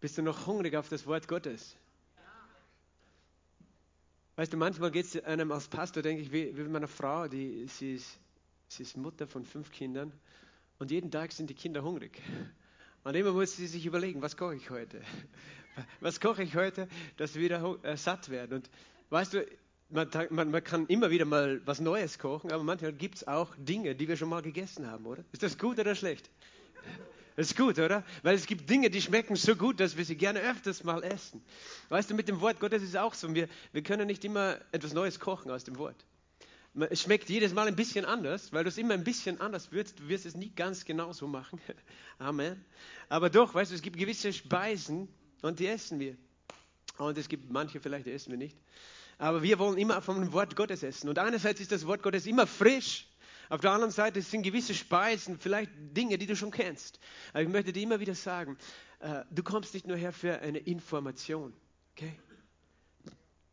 Bist du noch hungrig auf das Wort Gottes? Weißt du, manchmal geht es einem als Pastor, denke ich, wie, wie meiner Frau, die, sie, ist, sie ist Mutter von fünf Kindern und jeden Tag sind die Kinder hungrig. Und immer muss sie sich überlegen, was koche ich heute? Was koche ich heute, dass wir wieder äh, satt werden? Und weißt du, man, man, man, kann immer wieder mal was Neues kochen, aber manchmal gibt es auch Dinge, die wir schon mal gegessen haben, oder? Ist das gut oder schlecht? Das ist gut, oder? Weil es gibt Dinge, die schmecken so gut, dass wir sie gerne öfters mal essen. Weißt du, mit dem Wort Gottes ist es auch so. Wir, wir können nicht immer etwas Neues kochen aus dem Wort. Es schmeckt jedes Mal ein bisschen anders, weil du es immer ein bisschen anders würzt. Du wirst es nie ganz genauso machen. Amen. Aber doch, weißt du, es gibt gewisse Speisen und die essen wir. Und es gibt manche, vielleicht die essen wir nicht. Aber wir wollen immer vom Wort Gottes essen. Und einerseits ist das Wort Gottes immer frisch auf der anderen Seite sind gewisse Speisen, vielleicht Dinge, die du schon kennst. Aber ich möchte dir immer wieder sagen, äh, du kommst nicht nur her für eine Information. Okay?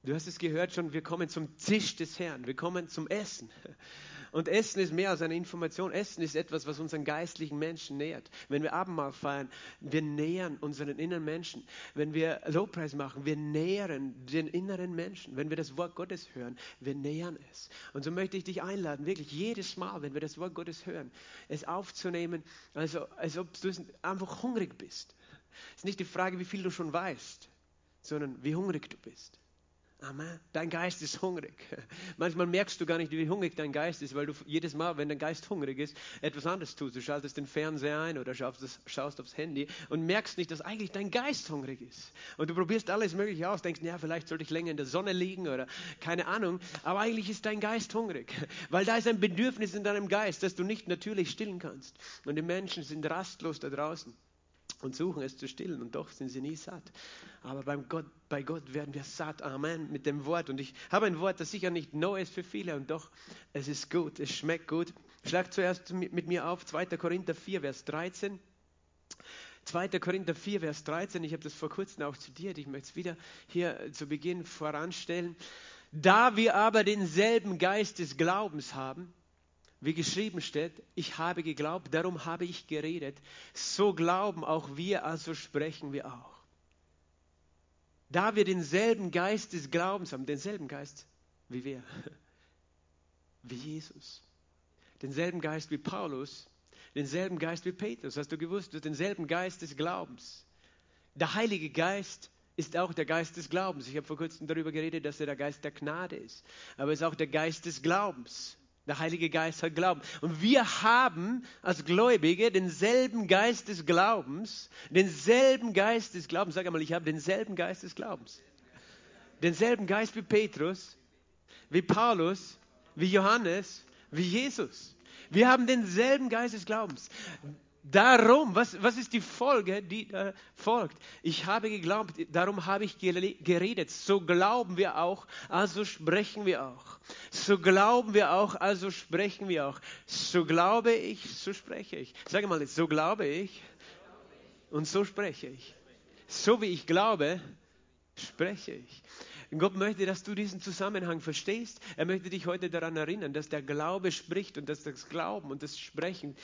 Du hast es gehört schon, wir kommen zum Tisch des Herrn, wir kommen zum Essen. Und Essen ist mehr als eine Information. Essen ist etwas, was unseren geistlichen Menschen nährt. Wenn wir Abendmahl feiern, wir nähern unseren inneren Menschen. Wenn wir Lobpreis machen, wir nähren den inneren Menschen. Wenn wir das Wort Gottes hören, wir nähern es. Und so möchte ich dich einladen, wirklich jedes Mal, wenn wir das Wort Gottes hören, es aufzunehmen, also als ob du einfach hungrig bist. Es ist nicht die Frage, wie viel du schon weißt, sondern wie hungrig du bist. Amen. Dein Geist ist hungrig. Manchmal merkst du gar nicht, wie hungrig dein Geist ist, weil du jedes Mal, wenn dein Geist hungrig ist, etwas anderes tust. Du schaltest den Fernseher ein oder schaust, schaust aufs Handy und merkst nicht, dass eigentlich dein Geist hungrig ist. Und du probierst alles Mögliche aus, denkst, ja, vielleicht sollte ich länger in der Sonne liegen oder keine Ahnung. Aber eigentlich ist dein Geist hungrig, weil da ist ein Bedürfnis in deinem Geist, das du nicht natürlich stillen kannst. Und die Menschen sind rastlos da draußen und suchen es zu stillen und doch sind sie nie satt. Aber beim Gott, bei Gott werden wir satt. Amen. Mit dem Wort. Und ich habe ein Wort, das sicher nicht neu ist für viele und doch es ist gut. Es schmeckt gut. Schlag zuerst mit mir auf 2. Korinther 4, Vers 13. 2. Korinther 4, Vers 13. Ich habe das vor kurzem auch zitiert. Ich möchte es wieder hier zu Beginn voranstellen. Da wir aber denselben Geist des Glaubens haben, wie geschrieben steht, ich habe geglaubt, darum habe ich geredet. So glauben auch wir, also sprechen wir auch. Da wir denselben Geist des Glaubens haben, denselben Geist wie wir, wie Jesus, denselben Geist wie Paulus, denselben Geist wie Petrus. Hast du gewusst, du hast denselben Geist des Glaubens. Der Heilige Geist ist auch der Geist des Glaubens. Ich habe vor kurzem darüber geredet, dass er der Geist der Gnade ist, aber es ist auch der Geist des Glaubens. Der Heilige Geist hat Glauben. Und wir haben als Gläubige denselben Geist des Glaubens, denselben Geist des Glaubens. Sag einmal, ich habe denselben Geist des Glaubens. Denselben Geist wie Petrus, wie Paulus, wie Johannes, wie Jesus. Wir haben denselben Geist des Glaubens. Darum, was, was ist die Folge, die äh, folgt? Ich habe geglaubt, darum habe ich geredet. So glauben wir auch, also sprechen wir auch. So glauben wir auch, also sprechen wir auch. So glaube ich, so spreche ich. Sage mal, so glaube ich und so spreche ich. So wie ich glaube, spreche ich. Gott möchte, dass du diesen Zusammenhang verstehst. Er möchte dich heute daran erinnern, dass der Glaube spricht und dass das Glauben und das Sprechen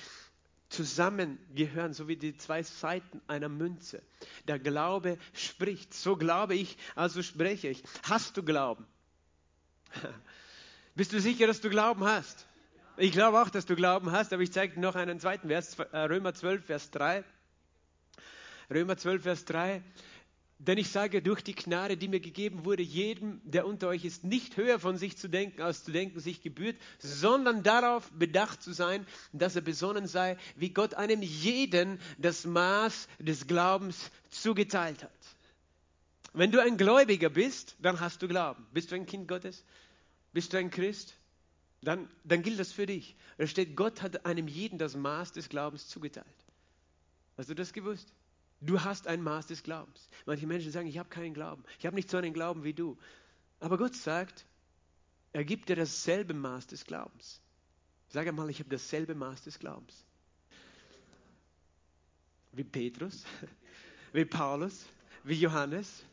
zusammengehören, so wie die zwei Seiten einer Münze. Der Glaube spricht. So glaube ich, also spreche ich. Hast du Glauben? Bist du sicher, dass du Glauben hast? Ich glaube auch, dass du Glauben hast, aber ich zeige dir noch einen zweiten Vers, äh, Römer 12, Vers 3. Römer 12, Vers 3. Denn ich sage, durch die Gnade, die mir gegeben wurde, jedem, der unter euch ist, nicht höher von sich zu denken, als zu denken sich gebührt, sondern darauf bedacht zu sein, dass er besonnen sei, wie Gott einem jeden das Maß des Glaubens zugeteilt hat. Wenn du ein Gläubiger bist, dann hast du Glauben. Bist du ein Kind Gottes? Bist du ein Christ? Dann, dann gilt das für dich. Da steht, Gott hat einem jeden das Maß des Glaubens zugeteilt. Hast du das gewusst? Du hast ein Maß des Glaubens. Manche Menschen sagen, ich habe keinen Glauben. Ich habe nicht so einen Glauben wie du. Aber Gott sagt, er gibt dir dasselbe Maß des Glaubens. Sag einmal, ich habe dasselbe Maß des Glaubens. Wie Petrus, wie Paulus, wie Johannes,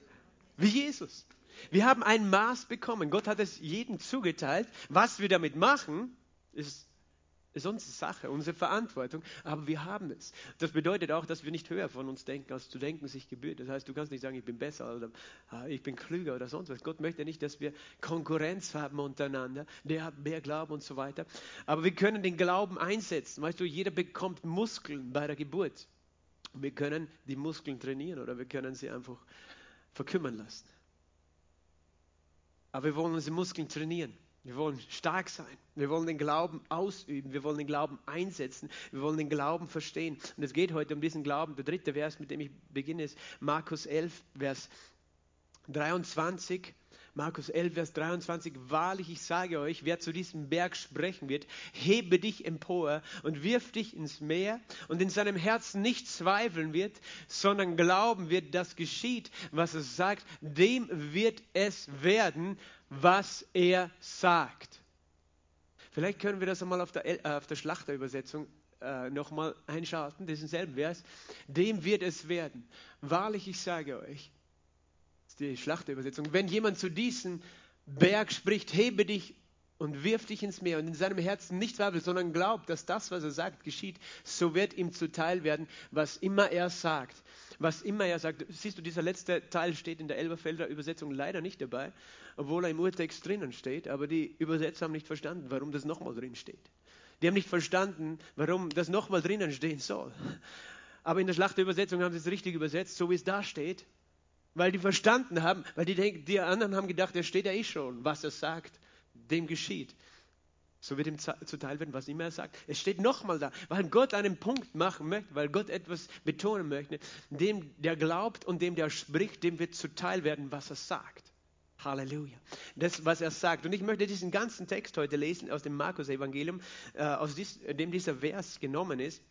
wie Jesus. Wir haben ein Maß bekommen. Gott hat es jedem zugeteilt. Was wir damit machen, ist ist unsere Sache, unsere Verantwortung, aber wir haben es. Das bedeutet auch, dass wir nicht höher von uns denken, als zu denken sich gebührt. Das heißt, du kannst nicht sagen, ich bin besser oder ah, ich bin klüger oder sonst was. Gott möchte nicht, dass wir Konkurrenz haben untereinander. Der hat mehr Glauben und so weiter. Aber wir können den Glauben einsetzen. Weißt du, jeder bekommt Muskeln bei der Geburt. Wir können die Muskeln trainieren oder wir können sie einfach verkümmern lassen. Aber wir wollen unsere Muskeln trainieren. Wir wollen stark sein. Wir wollen den Glauben ausüben. Wir wollen den Glauben einsetzen. Wir wollen den Glauben verstehen. Und es geht heute um diesen Glauben. Der dritte Vers, mit dem ich beginne, ist Markus 11, Vers 23. Markus 11, Vers 23, wahrlich, ich sage euch, wer zu diesem Berg sprechen wird, hebe dich empor und wirf dich ins Meer und in seinem Herzen nicht zweifeln wird, sondern glauben wird, dass geschieht, was es sagt, dem wird es werden, was er sagt. Vielleicht können wir das einmal auf der, äh, auf der Schlachterübersetzung äh, nochmal einschalten, diesen selben Vers. Dem wird es werden. Wahrlich, ich sage euch, die Schlachterübersetzung. Wenn jemand zu diesem Berg spricht, hebe dich und wirf dich ins Meer und in seinem Herzen nicht zweifelt, sondern glaubt, dass das, was er sagt, geschieht, so wird ihm zuteil werden, was immer er sagt. Was immer er sagt. Siehst du, dieser letzte Teil steht in der Elberfelder Übersetzung leider nicht dabei, obwohl er im Urtext drinnen steht, aber die Übersetzer haben nicht verstanden, warum das nochmal drin steht. Die haben nicht verstanden, warum das nochmal drinnen stehen soll. Aber in der Schlachterübersetzung haben sie es richtig übersetzt, so wie es da steht weil die verstanden haben, weil die, denken, die anderen haben gedacht, er steht ja eh schon, was er sagt, dem geschieht. So wird ihm zuteil werden, was immer er sagt. Es steht nochmal da, weil Gott einen Punkt machen möchte, weil Gott etwas betonen möchte. Dem, der glaubt und dem, der spricht, dem wird zuteil werden, was er sagt. Halleluja. Das, was er sagt. Und ich möchte diesen ganzen Text heute lesen aus dem Markus-Evangelium, äh, aus dies, dem dieser Vers genommen ist.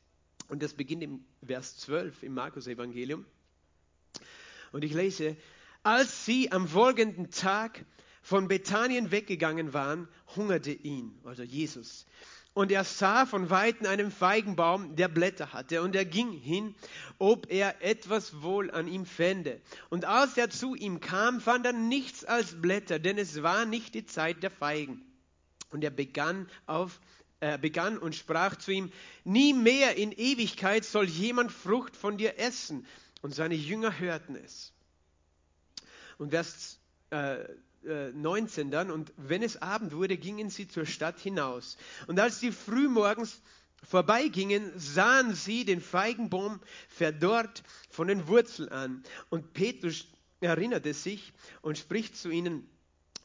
Und das beginnt im Vers 12 im Markus-Evangelium. Und ich lese, als sie am folgenden Tag von Bethanien weggegangen waren, hungerte ihn, also Jesus. Und er sah von weitem einen Feigenbaum, der Blätter hatte, und er ging hin, ob er etwas wohl an ihm fände. Und als er zu ihm kam, fand er nichts als Blätter, denn es war nicht die Zeit der Feigen. Und er begann auf äh, begann und sprach zu ihm, nie mehr in Ewigkeit soll jemand Frucht von dir essen. Und seine Jünger hörten es. Und Vers äh, 19 äh, dann, und wenn es Abend wurde, gingen sie zur Stadt hinaus. Und als sie frühmorgens vorbeigingen, sahen sie den Feigenbaum verdorrt von den Wurzeln an. Und Petrus erinnerte sich und spricht zu ihnen,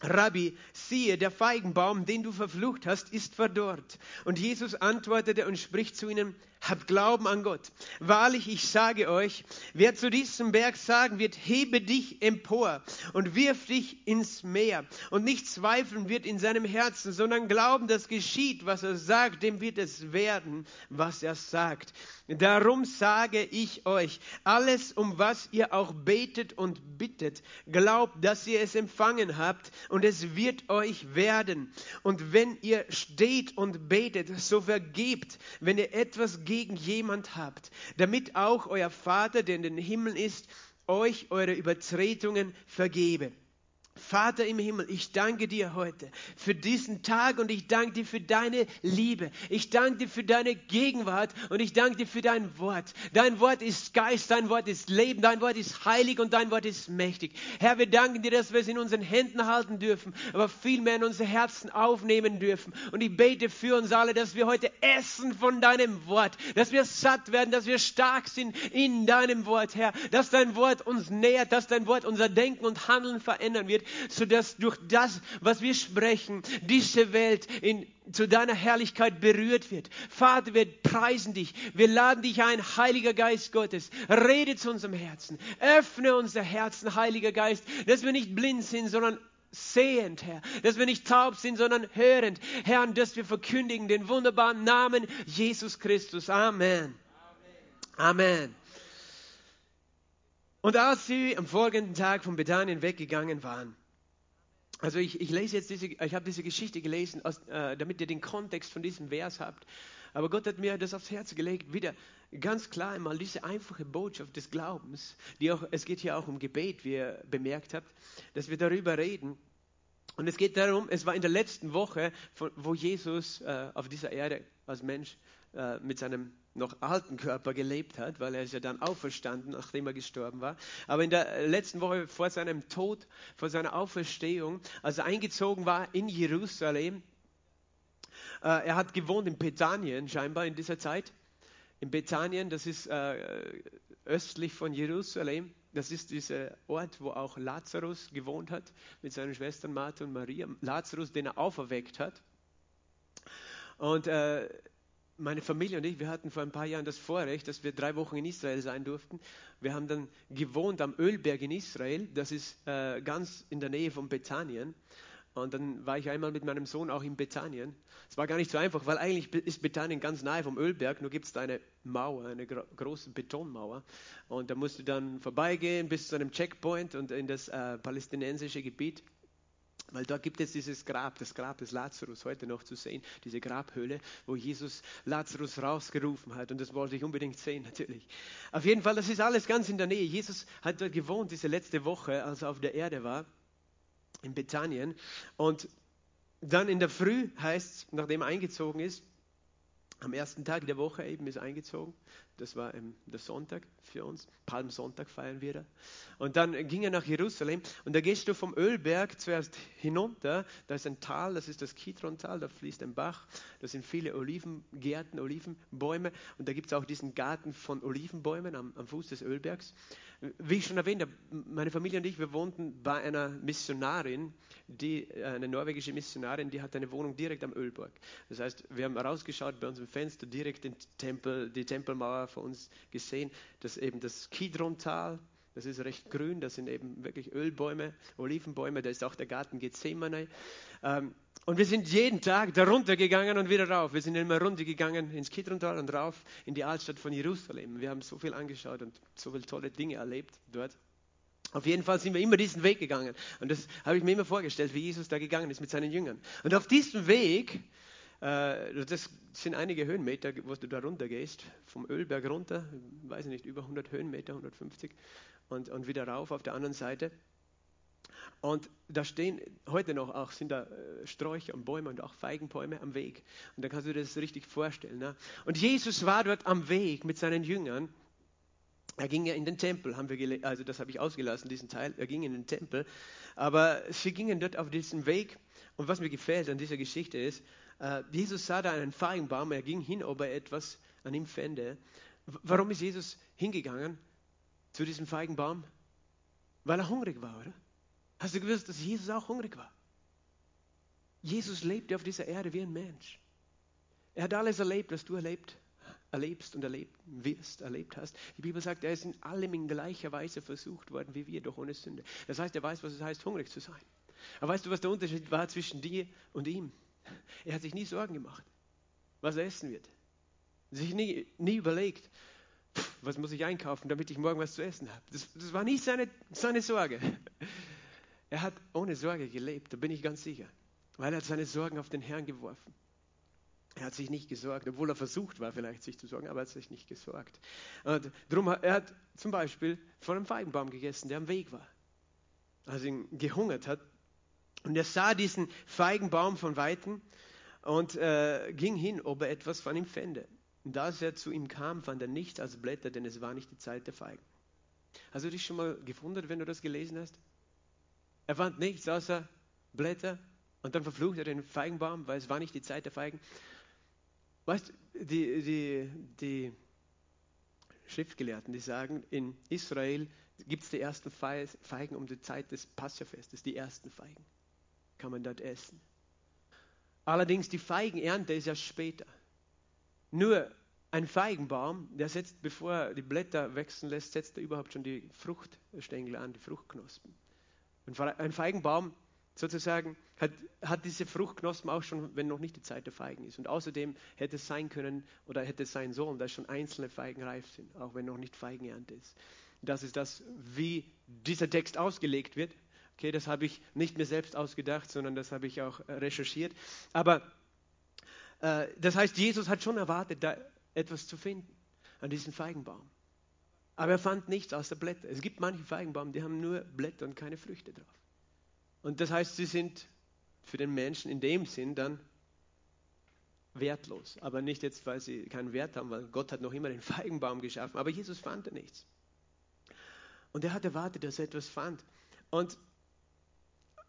Rabbi, siehe, der Feigenbaum, den du verflucht hast, ist verdorrt. Und Jesus antwortete und spricht zu ihnen, habt Glauben an Gott. Wahrlich, ich sage euch, wer zu diesem Berg sagen wird, hebe dich empor und wirf dich ins Meer und nicht zweifeln wird in seinem Herzen, sondern glauben, dass geschieht, was er sagt, dem wird es werden, was er sagt. Darum sage ich euch, alles, um was ihr auch betet und bittet, glaubt, dass ihr es empfangen habt und es wird euch werden. Und wenn ihr steht und betet, so vergebt, wenn ihr etwas gegen jemand habt, damit auch euer Vater, der in den Himmel ist, euch eure Übertretungen vergebe. Vater im Himmel, ich danke dir heute für diesen Tag und ich danke dir für deine Liebe. Ich danke dir für deine Gegenwart und ich danke dir für dein Wort. Dein Wort ist Geist, dein Wort ist Leben, dein Wort ist heilig und dein Wort ist mächtig. Herr, wir danken dir, dass wir es in unseren Händen halten dürfen, aber vielmehr in unsere Herzen aufnehmen dürfen. Und ich bete für uns alle, dass wir heute essen von deinem Wort, dass wir satt werden, dass wir stark sind in deinem Wort, Herr, dass dein Wort uns nährt, dass dein Wort unser Denken und Handeln verändern wird sodass durch das, was wir sprechen, diese Welt in, zu deiner Herrlichkeit berührt wird. Vater, wir preisen dich. Wir laden dich ein, Heiliger Geist Gottes. Rede zu unserem Herzen. Öffne unser Herzen, Heiliger Geist, dass wir nicht blind sind, sondern sehend, Herr, dass wir nicht taub sind, sondern hörend, Herr, und dass wir verkündigen den wunderbaren Namen Jesus Christus. Amen. Amen. Amen. Und als sie am folgenden Tag von Bethanien weggegangen waren, also ich, ich lese jetzt diese, ich habe diese Geschichte gelesen, aus, äh, damit ihr den Kontext von diesem Vers habt. Aber Gott hat mir das aufs Herz gelegt, wieder ganz klar einmal diese einfache Botschaft des Glaubens, die auch, es geht hier auch um Gebet, wie ihr bemerkt habt, dass wir darüber reden. Und es geht darum, es war in der letzten Woche, wo Jesus äh, auf dieser Erde als Mensch äh, mit seinem noch alten Körper gelebt hat, weil er ist ja dann auferstanden, nachdem er gestorben war. Aber in der letzten Woche vor seinem Tod, vor seiner Auferstehung, als er eingezogen war in Jerusalem, äh, er hat gewohnt in Bethanien scheinbar in dieser Zeit. In Bethanien, das ist äh, östlich von Jerusalem. Das ist dieser Ort, wo auch Lazarus gewohnt hat mit seinen Schwestern Martha und Maria. Lazarus, den er auferweckt hat. Und äh, meine Familie und ich, wir hatten vor ein paar Jahren das Vorrecht, dass wir drei Wochen in Israel sein durften. Wir haben dann gewohnt am Ölberg in Israel. Das ist äh, ganz in der Nähe von Bethanien. Und dann war ich einmal mit meinem Sohn auch in Bethanien. Es war gar nicht so einfach, weil eigentlich ist Bethanien ganz nahe vom Ölberg, nur gibt es da eine Mauer, eine gro große Betonmauer. Und da musst du dann vorbeigehen bis zu einem Checkpoint und in das äh, palästinensische Gebiet. Weil da gibt es dieses Grab, das Grab des Lazarus, heute noch zu sehen, diese Grabhöhle, wo Jesus Lazarus rausgerufen hat. Und das wollte ich unbedingt sehen, natürlich. Auf jeden Fall, das ist alles ganz in der Nähe. Jesus hat dort gewohnt, diese letzte Woche, als er auf der Erde war in Bethanien. Und dann in der Früh heißt nachdem er eingezogen ist, am ersten Tag der Woche eben ist eingezogen. Das war ähm, der Sonntag für uns. Palmsonntag feiern wir da. Und dann ging er nach Jerusalem. Und da gehst du vom Ölberg zuerst hinunter. Da ist ein Tal, das ist das Kidron-Tal. Da fließt ein Bach. Da sind viele Olivengärten, Olivenbäume. Und da gibt es auch diesen Garten von Olivenbäumen am, am Fuß des Ölbergs. Wie ich schon erwähnt habe, meine Familie und ich, wir wohnten bei einer Missionarin, die, eine norwegische Missionarin, die hat eine Wohnung direkt am Ölberg. Das heißt, wir haben rausgeschaut bei uns im Fenster, direkt den Tempel, die Tempelmauer vor uns gesehen, dass eben das Kidron-Tal, das ist recht grün, das sind eben wirklich Ölbäume, Olivenbäume, da ist auch der Garten Gethsemane. Ähm, und wir sind jeden Tag da runtergegangen und wieder rauf. Wir sind immer runtergegangen ins Kidrontal und rauf in die Altstadt von Jerusalem. Wir haben so viel angeschaut und so viele tolle Dinge erlebt dort. Auf jeden Fall sind wir immer diesen Weg gegangen. Und das habe ich mir immer vorgestellt, wie Jesus da gegangen ist mit seinen Jüngern. Und auf diesem Weg, äh, das sind einige Höhenmeter, wo du da runter gehst, vom Ölberg runter, weiß ich nicht, über 100 Höhenmeter, 150, und, und wieder rauf auf der anderen Seite. Und da stehen heute noch auch sind da äh, Sträucher und Bäume und auch Feigenbäume am Weg. Und da kannst du dir das richtig vorstellen. Ne? Und Jesus war dort am Weg mit seinen Jüngern. Er ging ja in den Tempel, haben wir also das habe ich ausgelassen, diesen Teil. Er ging in den Tempel, aber sie gingen dort auf diesem Weg. Und was mir gefällt an dieser Geschichte ist, äh, Jesus sah da einen Feigenbaum, er ging hin, ob er etwas an ihm fände. Warum ist Jesus hingegangen zu diesem Feigenbaum? Weil er hungrig war, oder? Hast du gewusst, dass Jesus auch hungrig war? Jesus lebte auf dieser Erde wie ein Mensch. Er hat alles erlebt, was du erlebt, erlebst und erlebt wirst, erlebt hast. Die Bibel sagt, er ist in allem in gleicher Weise versucht worden wie wir, doch ohne Sünde. Das heißt, er weiß, was es heißt, hungrig zu sein. Aber weißt du, was der Unterschied war zwischen dir und ihm? Er hat sich nie Sorgen gemacht, was er essen wird. Sich nie, nie überlegt, was muss ich einkaufen, damit ich morgen was zu essen habe. Das, das war nie seine, seine Sorge. Er hat ohne Sorge gelebt, da bin ich ganz sicher. Weil er hat seine Sorgen auf den Herrn geworfen. Er hat sich nicht gesorgt, obwohl er versucht war, vielleicht sich zu sorgen, aber er hat sich nicht gesorgt. Und drum, er hat zum Beispiel von einem Feigenbaum gegessen, der am Weg war. Als ihn gehungert hat. Und er sah diesen Feigenbaum von Weitem und äh, ging hin, ob er etwas von ihm fände. Und als er zu ihm kam, fand er nichts als Blätter, denn es war nicht die Zeit der Feigen. Hast du dich schon mal gewundert, wenn du das gelesen hast? Er fand nichts außer Blätter und dann verflucht er den Feigenbaum, weil es war nicht die Zeit der Feigen. Weißt die, die, die Schriftgelehrten, die sagen, in Israel gibt es die ersten Feigen um die Zeit des Passafestes, die ersten Feigen. Kann man dort essen. Allerdings die Feigenernte ist ja später. Nur ein Feigenbaum, der setzt, bevor er die Blätter wachsen lässt, setzt er überhaupt schon die Fruchtstängel an, die Fruchtknospen. Ein Feigenbaum sozusagen hat, hat diese Fruchtknospen auch schon, wenn noch nicht die Zeit der Feigen ist. Und außerdem hätte es sein können oder hätte es sein sollen, dass schon einzelne Feigen reif sind, auch wenn noch nicht Feigenernte ist. Das ist das, wie dieser Text ausgelegt wird. Okay, das habe ich nicht mir selbst ausgedacht, sondern das habe ich auch äh, recherchiert. Aber äh, das heißt, Jesus hat schon erwartet, da etwas zu finden an diesem Feigenbaum. Aber er fand nichts außer Blätter. Es gibt manche Feigenbaum, die haben nur Blätter und keine Früchte drauf. Und das heißt, sie sind für den Menschen in dem Sinn dann wertlos. Aber nicht jetzt, weil sie keinen Wert haben, weil Gott hat noch immer den Feigenbaum geschaffen. Aber Jesus fand er nichts. Und er hat erwartet, dass er etwas fand. Und,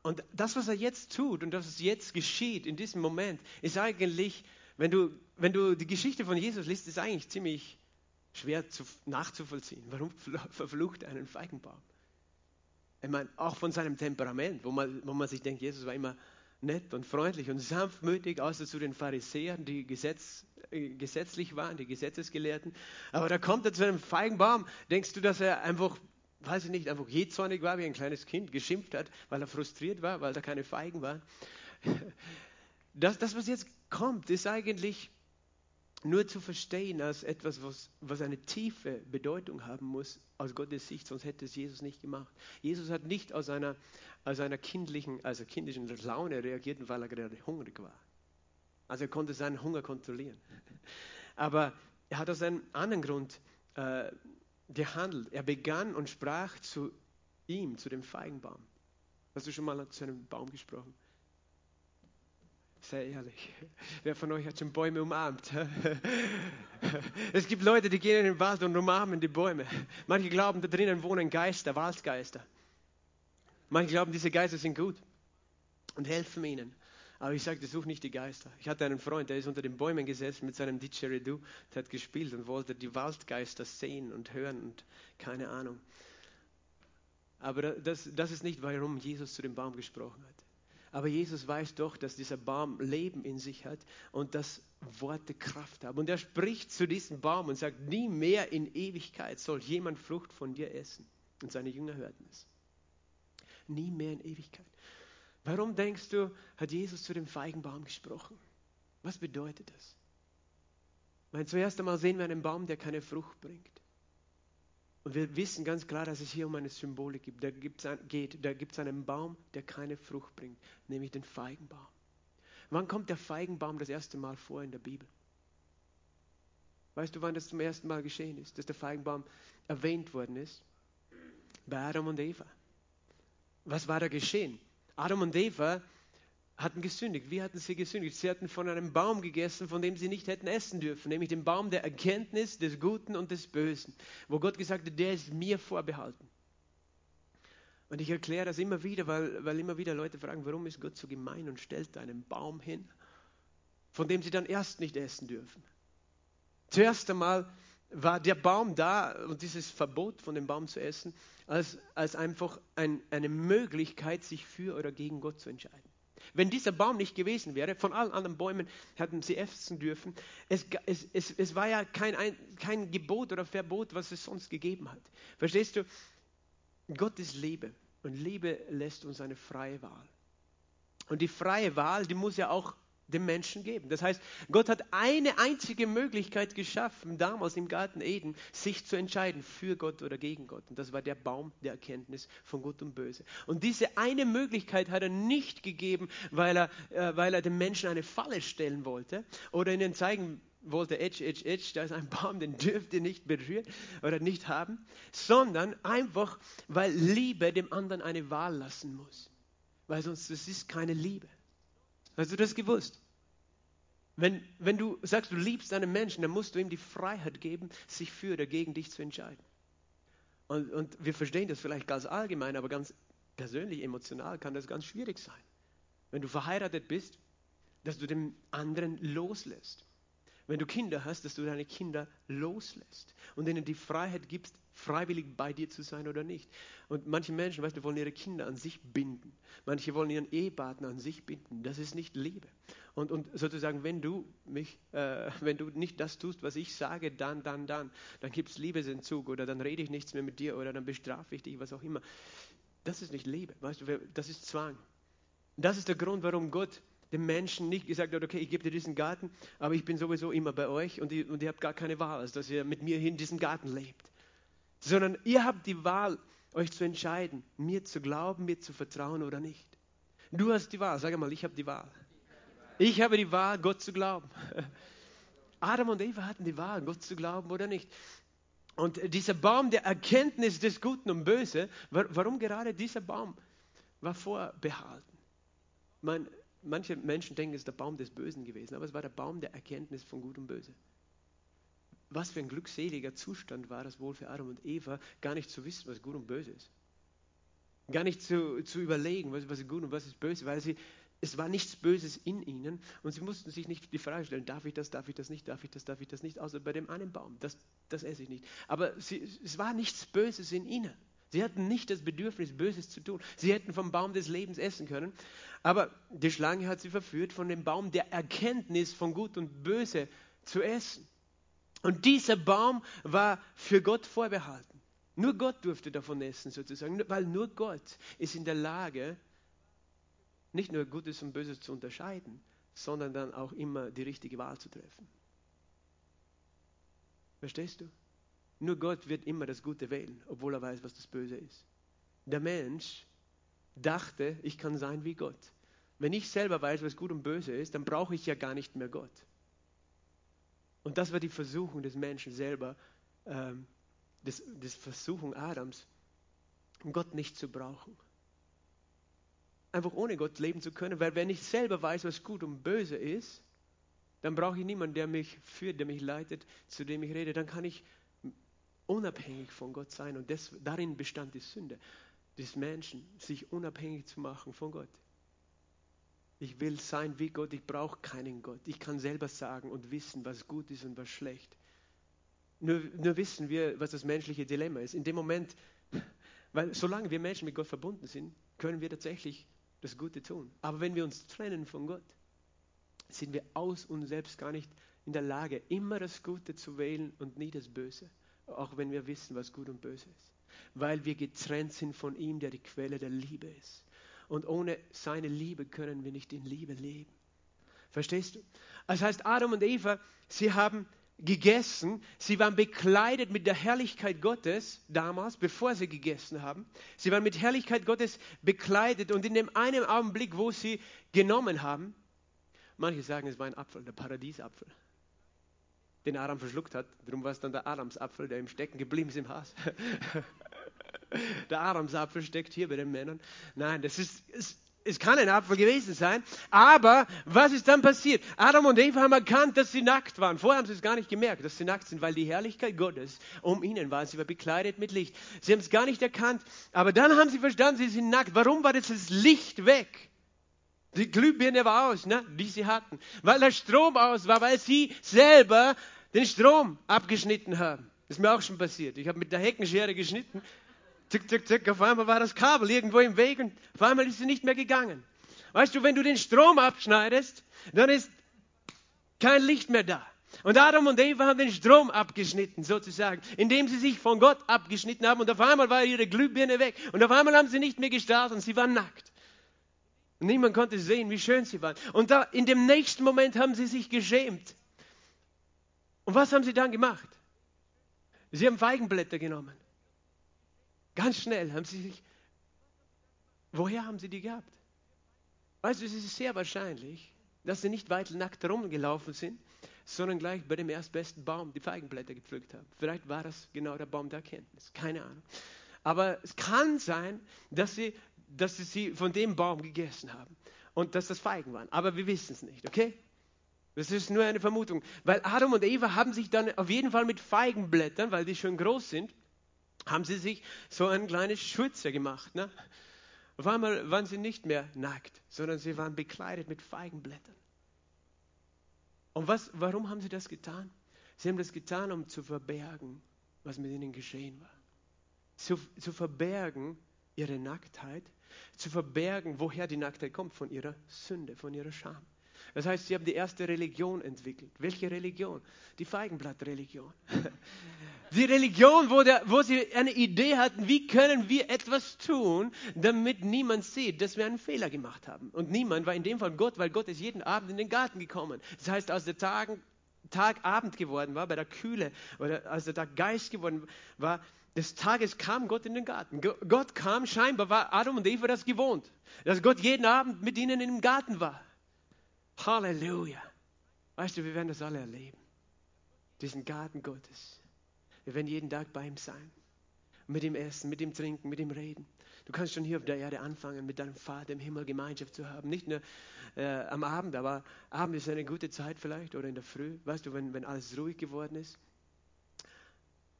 und das, was er jetzt tut und das, was jetzt geschieht in diesem Moment, ist eigentlich, wenn du, wenn du die Geschichte von Jesus liest, ist eigentlich ziemlich schwer zu, nachzuvollziehen. Warum verflucht er einen Feigenbaum? Ich meine, auch von seinem Temperament, wo man, wo man sich denkt, Jesus war immer nett und freundlich und sanftmütig, außer zu den Pharisäern, die Gesetz, äh, gesetzlich waren, die Gesetzesgelehrten. Aber da kommt er zu einem Feigenbaum. Denkst du, dass er einfach, weiß ich nicht, einfach jähzornig war, wie ein kleines Kind, geschimpft hat, weil er frustriert war, weil da keine Feigen waren? Das, das was jetzt kommt, ist eigentlich nur zu verstehen als etwas, was, was eine tiefe Bedeutung haben muss aus Gottes Sicht, sonst hätte es Jesus nicht gemacht. Jesus hat nicht aus einer, aus einer kindlichen, also kindischen Laune reagiert, weil er gerade hungrig war. Also er konnte seinen Hunger kontrollieren. Aber er hat aus einem anderen Grund äh, gehandelt. Er begann und sprach zu ihm, zu dem Feigenbaum. Hast du schon mal zu einem Baum gesprochen? Sei ehrlich. Wer von euch hat schon Bäume umarmt? Es gibt Leute, die gehen in den Wald und umarmen die Bäume. Manche glauben, da drinnen wohnen Geister, Waldgeister. Manche glauben, diese Geister sind gut und helfen ihnen. Aber ich sagte, such nicht die Geister. Ich hatte einen Freund, der ist unter den Bäumen gesessen mit seinem Didgeridoo, der hat gespielt und wollte die Waldgeister sehen und hören und keine Ahnung. Aber das, das ist nicht, warum Jesus zu dem Baum gesprochen hat. Aber Jesus weiß doch, dass dieser Baum Leben in sich hat und dass Worte Kraft haben. Und er spricht zu diesem Baum und sagt, nie mehr in Ewigkeit soll jemand Frucht von dir essen. Und seine Jünger hörten es. Nie mehr in Ewigkeit. Warum denkst du, hat Jesus zu dem Feigenbaum gesprochen? Was bedeutet das? Meine, zuerst einmal sehen wir einen Baum, der keine Frucht bringt. Und wir wissen ganz klar, dass es hier um eine Symbolik gibt. Da gibt's ein, geht. Da gibt es einen Baum, der keine Frucht bringt, nämlich den Feigenbaum. Wann kommt der Feigenbaum das erste Mal vor in der Bibel? Weißt du, wann das zum ersten Mal geschehen ist, dass der Feigenbaum erwähnt worden ist? Bei Adam und Eva. Was war da geschehen? Adam und Eva hatten gesündigt. Wie hatten sie gesündigt? Sie hatten von einem Baum gegessen, von dem sie nicht hätten essen dürfen, nämlich dem Baum der Erkenntnis des Guten und des Bösen, wo Gott gesagt hat, der ist mir vorbehalten. Und ich erkläre das immer wieder, weil, weil immer wieder Leute fragen, warum ist Gott so gemein und stellt einen Baum hin, von dem sie dann erst nicht essen dürfen. Zuerst einmal war der Baum da und dieses Verbot von dem Baum zu essen, als, als einfach ein, eine Möglichkeit, sich für oder gegen Gott zu entscheiden. Wenn dieser Baum nicht gewesen wäre, von allen anderen Bäumen hätten sie essen dürfen. Es, es, es, es war ja kein, kein Gebot oder Verbot, was es sonst gegeben hat. Verstehst du? Gott ist Liebe und Liebe lässt uns eine freie Wahl. Und die freie Wahl, die muss ja auch dem Menschen geben. Das heißt, Gott hat eine einzige Möglichkeit geschaffen, damals im Garten Eden, sich zu entscheiden für Gott oder gegen Gott. Und das war der Baum der Erkenntnis von Gut und Böse. Und diese eine Möglichkeit hat er nicht gegeben, weil er, äh, weil er dem Menschen eine Falle stellen wollte oder ihnen zeigen wollte, edge, edge, edge, da ist ein Baum, den dürft ihr nicht berühren oder nicht haben, sondern einfach, weil Liebe dem anderen eine Wahl lassen muss. Weil sonst es ist keine Liebe. Hast du das gewusst? Wenn, wenn du sagst, du liebst einen Menschen, dann musst du ihm die Freiheit geben, sich für oder gegen dich zu entscheiden. Und, und wir verstehen das vielleicht ganz allgemein, aber ganz persönlich, emotional kann das ganz schwierig sein. Wenn du verheiratet bist, dass du den anderen loslässt. Wenn du Kinder hast, dass du deine Kinder loslässt und ihnen die Freiheit gibst, freiwillig bei dir zu sein oder nicht. Und manche Menschen, weißt du, wollen ihre Kinder an sich binden. Manche wollen ihren Ehepartner an sich binden. Das ist nicht Liebe. Und, und sozusagen, wenn du mich, äh, wenn du nicht das tust, was ich sage, dann, dann, dann, dann gibt es Liebesentzug oder dann rede ich nichts mehr mit dir oder dann bestrafe ich dich, was auch immer. Das ist nicht Liebe, weißt du, das ist Zwang. Das ist der Grund, warum Gott dem Menschen nicht gesagt hat, okay, ich gebe dir diesen Garten, aber ich bin sowieso immer bei euch und ihr, und ihr habt gar keine Wahl, als dass ihr mit mir hier in diesem Garten lebt sondern ihr habt die Wahl, euch zu entscheiden, mir zu glauben, mir zu vertrauen oder nicht. Du hast die Wahl, sag mal, ich habe die Wahl. Ich habe die Wahl, Gott zu glauben. Adam und Eva hatten die Wahl, Gott zu glauben oder nicht. Und dieser Baum der Erkenntnis des Guten und Böse, warum gerade dieser Baum war vorbehalten? Man, manche Menschen denken, es ist der Baum des Bösen gewesen, aber es war der Baum der Erkenntnis von Gut und Böse. Was für ein glückseliger Zustand war das wohl für Adam und Eva, gar nicht zu wissen, was gut und böse ist. Gar nicht zu, zu überlegen, was, was ist gut und was ist böse, weil sie, es war nichts Böses in ihnen und sie mussten sich nicht die Frage stellen, darf ich das, darf ich das nicht, darf ich das, darf ich das nicht, außer bei dem einen Baum, das, das esse ich nicht. Aber sie, es war nichts Böses in ihnen. Sie hatten nicht das Bedürfnis, Böses zu tun. Sie hätten vom Baum des Lebens essen können. Aber die Schlange hat sie verführt, von dem Baum der Erkenntnis von Gut und Böse zu essen. Und dieser Baum war für Gott vorbehalten. Nur Gott durfte davon essen, sozusagen, weil nur Gott ist in der Lage, nicht nur Gutes und Böses zu unterscheiden, sondern dann auch immer die richtige Wahl zu treffen. Verstehst du? Nur Gott wird immer das Gute wählen, obwohl er weiß, was das Böse ist. Der Mensch dachte, ich kann sein wie Gott. Wenn ich selber weiß, was gut und böse ist, dann brauche ich ja gar nicht mehr Gott. Und das war die Versuchung des Menschen selber, ähm, das, das Versuchung Adams, Gott nicht zu brauchen. Einfach ohne Gott leben zu können, weil wenn ich selber weiß, was gut und böse ist, dann brauche ich niemanden, der mich führt, der mich leitet, zu dem ich rede. Dann kann ich unabhängig von Gott sein. Und das, darin bestand die Sünde des Menschen, sich unabhängig zu machen von Gott. Ich will sein wie Gott, ich brauche keinen Gott. Ich kann selber sagen und wissen, was gut ist und was schlecht. Nur, nur wissen wir, was das menschliche Dilemma ist. In dem Moment, weil solange wir Menschen mit Gott verbunden sind, können wir tatsächlich das Gute tun. Aber wenn wir uns trennen von Gott, sind wir aus uns selbst gar nicht in der Lage, immer das Gute zu wählen und nie das Böse auch wenn wir wissen, was gut und böse ist. Weil wir getrennt sind von ihm, der die Quelle der Liebe ist. Und ohne seine Liebe können wir nicht in Liebe leben. Verstehst du? Das heißt, Adam und Eva, sie haben gegessen, sie waren bekleidet mit der Herrlichkeit Gottes damals, bevor sie gegessen haben. Sie waren mit Herrlichkeit Gottes bekleidet und in dem einen Augenblick, wo sie genommen haben, manche sagen, es war ein Apfel, der Paradiesapfel den Adam verschluckt hat. Darum war es dann der Adamsapfel, der im Stecken geblieben ist im Haus. der Adamsapfel steckt hier bei den Männern. Nein, das ist, es, es kann ein Apfel gewesen sein. Aber was ist dann passiert? Adam und Eva haben erkannt, dass sie nackt waren. Vorher haben sie es gar nicht gemerkt, dass sie nackt sind, weil die Herrlichkeit Gottes um ihnen war. Sie war bekleidet mit Licht. Sie haben es gar nicht erkannt. Aber dann haben sie verstanden, sie sind nackt. Warum war das Licht weg? Die Glühbirne war aus, ne, die sie hatten. Weil der Strom aus war, weil sie selber den Strom abgeschnitten haben. Das ist mir auch schon passiert. Ich habe mit der Heckenschere geschnitten. Zick, zick, zick. Auf einmal war das Kabel irgendwo im Weg und auf einmal ist sie nicht mehr gegangen. Weißt du, wenn du den Strom abschneidest, dann ist kein Licht mehr da. Und Adam und Eva haben den Strom abgeschnitten, sozusagen, indem sie sich von Gott abgeschnitten haben. Und auf einmal war ihre Glühbirne weg. Und auf einmal haben sie nicht mehr gestartet und sie waren nackt. Und niemand konnte sehen, wie schön sie waren. Und da, in dem nächsten Moment haben sie sich geschämt. Und was haben sie dann gemacht? Sie haben Feigenblätter genommen. Ganz schnell haben sie sich. Woher haben sie die gehabt? Weißt du, es ist sehr wahrscheinlich, dass sie nicht weit nackt rumgelaufen sind, sondern gleich bei dem erstbesten Baum die Feigenblätter gepflückt haben. Vielleicht war das genau der Baum der Erkenntnis. Keine Ahnung. Aber es kann sein, dass sie dass sie, von dem Baum gegessen haben und dass das Feigen waren. Aber wir wissen es nicht, okay? Das ist nur eine Vermutung. Weil Adam und Eva haben sich dann auf jeden Fall mit Feigenblättern, weil die schon groß sind, haben sie sich so ein kleines Schütze gemacht. Ne? Auf einmal waren sie nicht mehr nackt, sondern sie waren bekleidet mit Feigenblättern. Und was, warum haben sie das getan? Sie haben das getan, um zu verbergen, was mit ihnen geschehen war. Zu, zu verbergen ihre Nacktheit, zu verbergen, woher die Nacktheit kommt, von ihrer Sünde, von ihrer Scham. Das heißt, sie haben die erste Religion entwickelt. Welche Religion? Die Feigenblattreligion. Die Religion, wo, der, wo sie eine Idee hatten, wie können wir etwas tun, damit niemand sieht, dass wir einen Fehler gemacht haben. Und niemand war in dem Fall Gott, weil Gott ist jeden Abend in den Garten gekommen. Das heißt, als der Tag, Tag Abend geworden war, bei der Kühle, oder als der Tag Geist geworden war, des Tages kam Gott in den Garten. Gott kam, scheinbar war Adam und Eva das gewohnt, dass Gott jeden Abend mit ihnen im Garten war. Halleluja. Weißt du, wir werden das alle erleben. Diesen Garten Gottes. Wir werden jeden Tag bei ihm sein. mit ihm essen, mit ihm trinken, mit ihm reden. Du kannst schon hier auf der Erde anfangen, mit deinem Vater im Himmel Gemeinschaft zu haben. Nicht nur äh, am Abend, aber Abend ist eine gute Zeit vielleicht oder in der Früh. Weißt du, wenn, wenn alles ruhig geworden ist,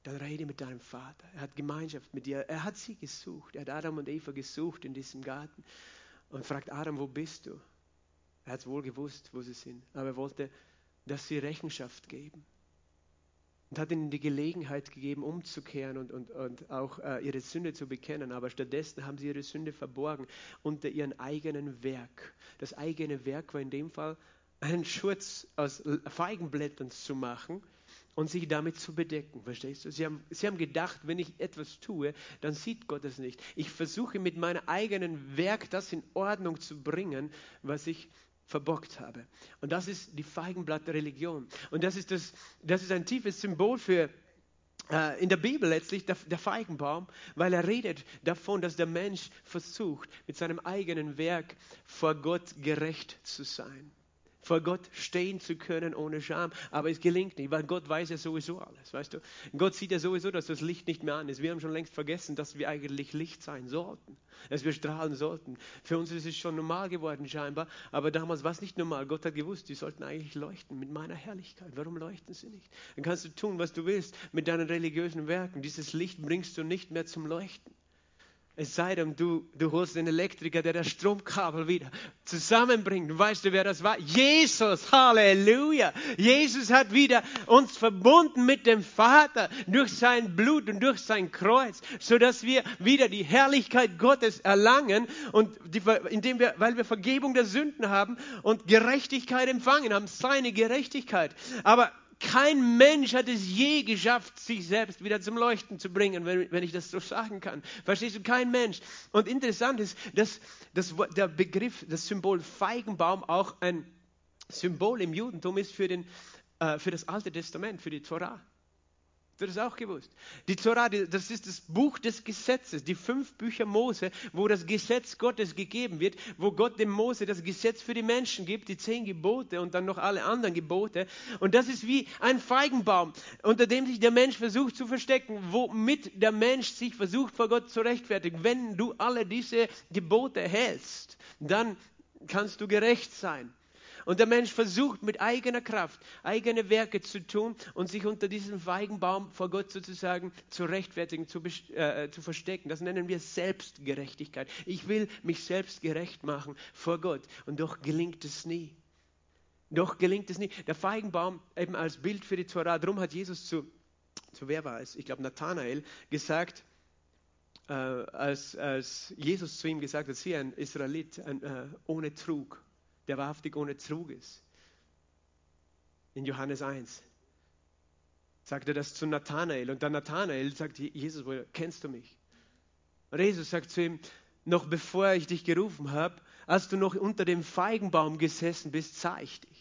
dann rede mit deinem Vater. Er hat Gemeinschaft mit dir. Er hat sie gesucht. Er hat Adam und Eva gesucht in diesem Garten und fragt Adam, wo bist du? Er hat wohl gewusst, wo sie sind, aber er wollte, dass sie Rechenschaft geben und hat ihnen die Gelegenheit gegeben, umzukehren und, und, und auch äh, ihre Sünde zu bekennen. Aber stattdessen haben sie ihre Sünde verborgen unter ihren eigenen Werk. Das eigene Werk war in dem Fall, einen Schutz aus Feigenblättern zu machen und sich damit zu bedecken. Verstehst du? Sie haben, sie haben gedacht, wenn ich etwas tue, dann sieht Gott es nicht. Ich versuche mit meinem eigenen Werk das in Ordnung zu bringen, was ich verbockt habe. Und das ist die Feigenblatt-Religion. Und das ist, das, das ist ein tiefes Symbol für äh, in der Bibel letztlich der, der Feigenbaum, weil er redet davon, dass der Mensch versucht, mit seinem eigenen Werk vor Gott gerecht zu sein vor Gott stehen zu können ohne Scham. Aber es gelingt nicht, weil Gott weiß ja sowieso alles, weißt du. Gott sieht ja sowieso, dass das Licht nicht mehr an ist. Wir haben schon längst vergessen, dass wir eigentlich Licht sein sollten, dass wir strahlen sollten. Für uns ist es schon normal geworden scheinbar, aber damals war es nicht normal. Gott hat gewusst, die sollten eigentlich leuchten mit meiner Herrlichkeit. Warum leuchten sie nicht? Dann kannst du tun, was du willst mit deinen religiösen Werken. Dieses Licht bringst du nicht mehr zum Leuchten. Es sei denn, du, du holst den Elektriker, der das Stromkabel wieder zusammenbringt. Weißt du, wer das war? Jesus, Halleluja. Jesus hat wieder uns verbunden mit dem Vater durch sein Blut und durch sein Kreuz, sodass wir wieder die Herrlichkeit Gottes erlangen und die, indem wir, weil wir Vergebung der Sünden haben und Gerechtigkeit empfangen haben, seine Gerechtigkeit. Aber kein Mensch hat es je geschafft, sich selbst wieder zum Leuchten zu bringen, wenn, wenn ich das so sagen kann. Verstehst du? Kein Mensch. Und interessant ist, dass, dass der Begriff, das Symbol Feigenbaum auch ein Symbol im Judentum ist für, den, äh, für das Alte Testament, für die Torah. Du das auch gewusst. Die Torah, das ist das Buch des Gesetzes, die fünf Bücher Mose, wo das Gesetz Gottes gegeben wird, wo Gott dem Mose das Gesetz für die Menschen gibt, die zehn Gebote und dann noch alle anderen Gebote. Und das ist wie ein Feigenbaum, unter dem sich der Mensch versucht zu verstecken, womit der Mensch sich versucht vor Gott zu rechtfertigen. Wenn du alle diese Gebote hältst, dann kannst du gerecht sein. Und der Mensch versucht mit eigener Kraft, eigene Werke zu tun und sich unter diesem Feigenbaum vor Gott sozusagen zu rechtfertigen, zu, äh, zu verstecken. Das nennen wir Selbstgerechtigkeit. Ich will mich selbst gerecht machen vor Gott. Und doch gelingt es nie. Doch gelingt es nie. Der Feigenbaum eben als Bild für die Torah. Darum hat Jesus zu, zu wer war es? Ich glaube Nathanael gesagt, äh, als, als Jesus zu ihm gesagt hat, sie ein Israelit ein, äh, ohne Trug der wahrhaftig ohne Trug ist. In Johannes 1 sagt er das zu Nathanael und dann Nathanael sagt Jesus, woher kennst du mich? Und Jesus sagt zu ihm, noch bevor ich dich gerufen habe, als du noch unter dem Feigenbaum gesessen bist, sah ich dich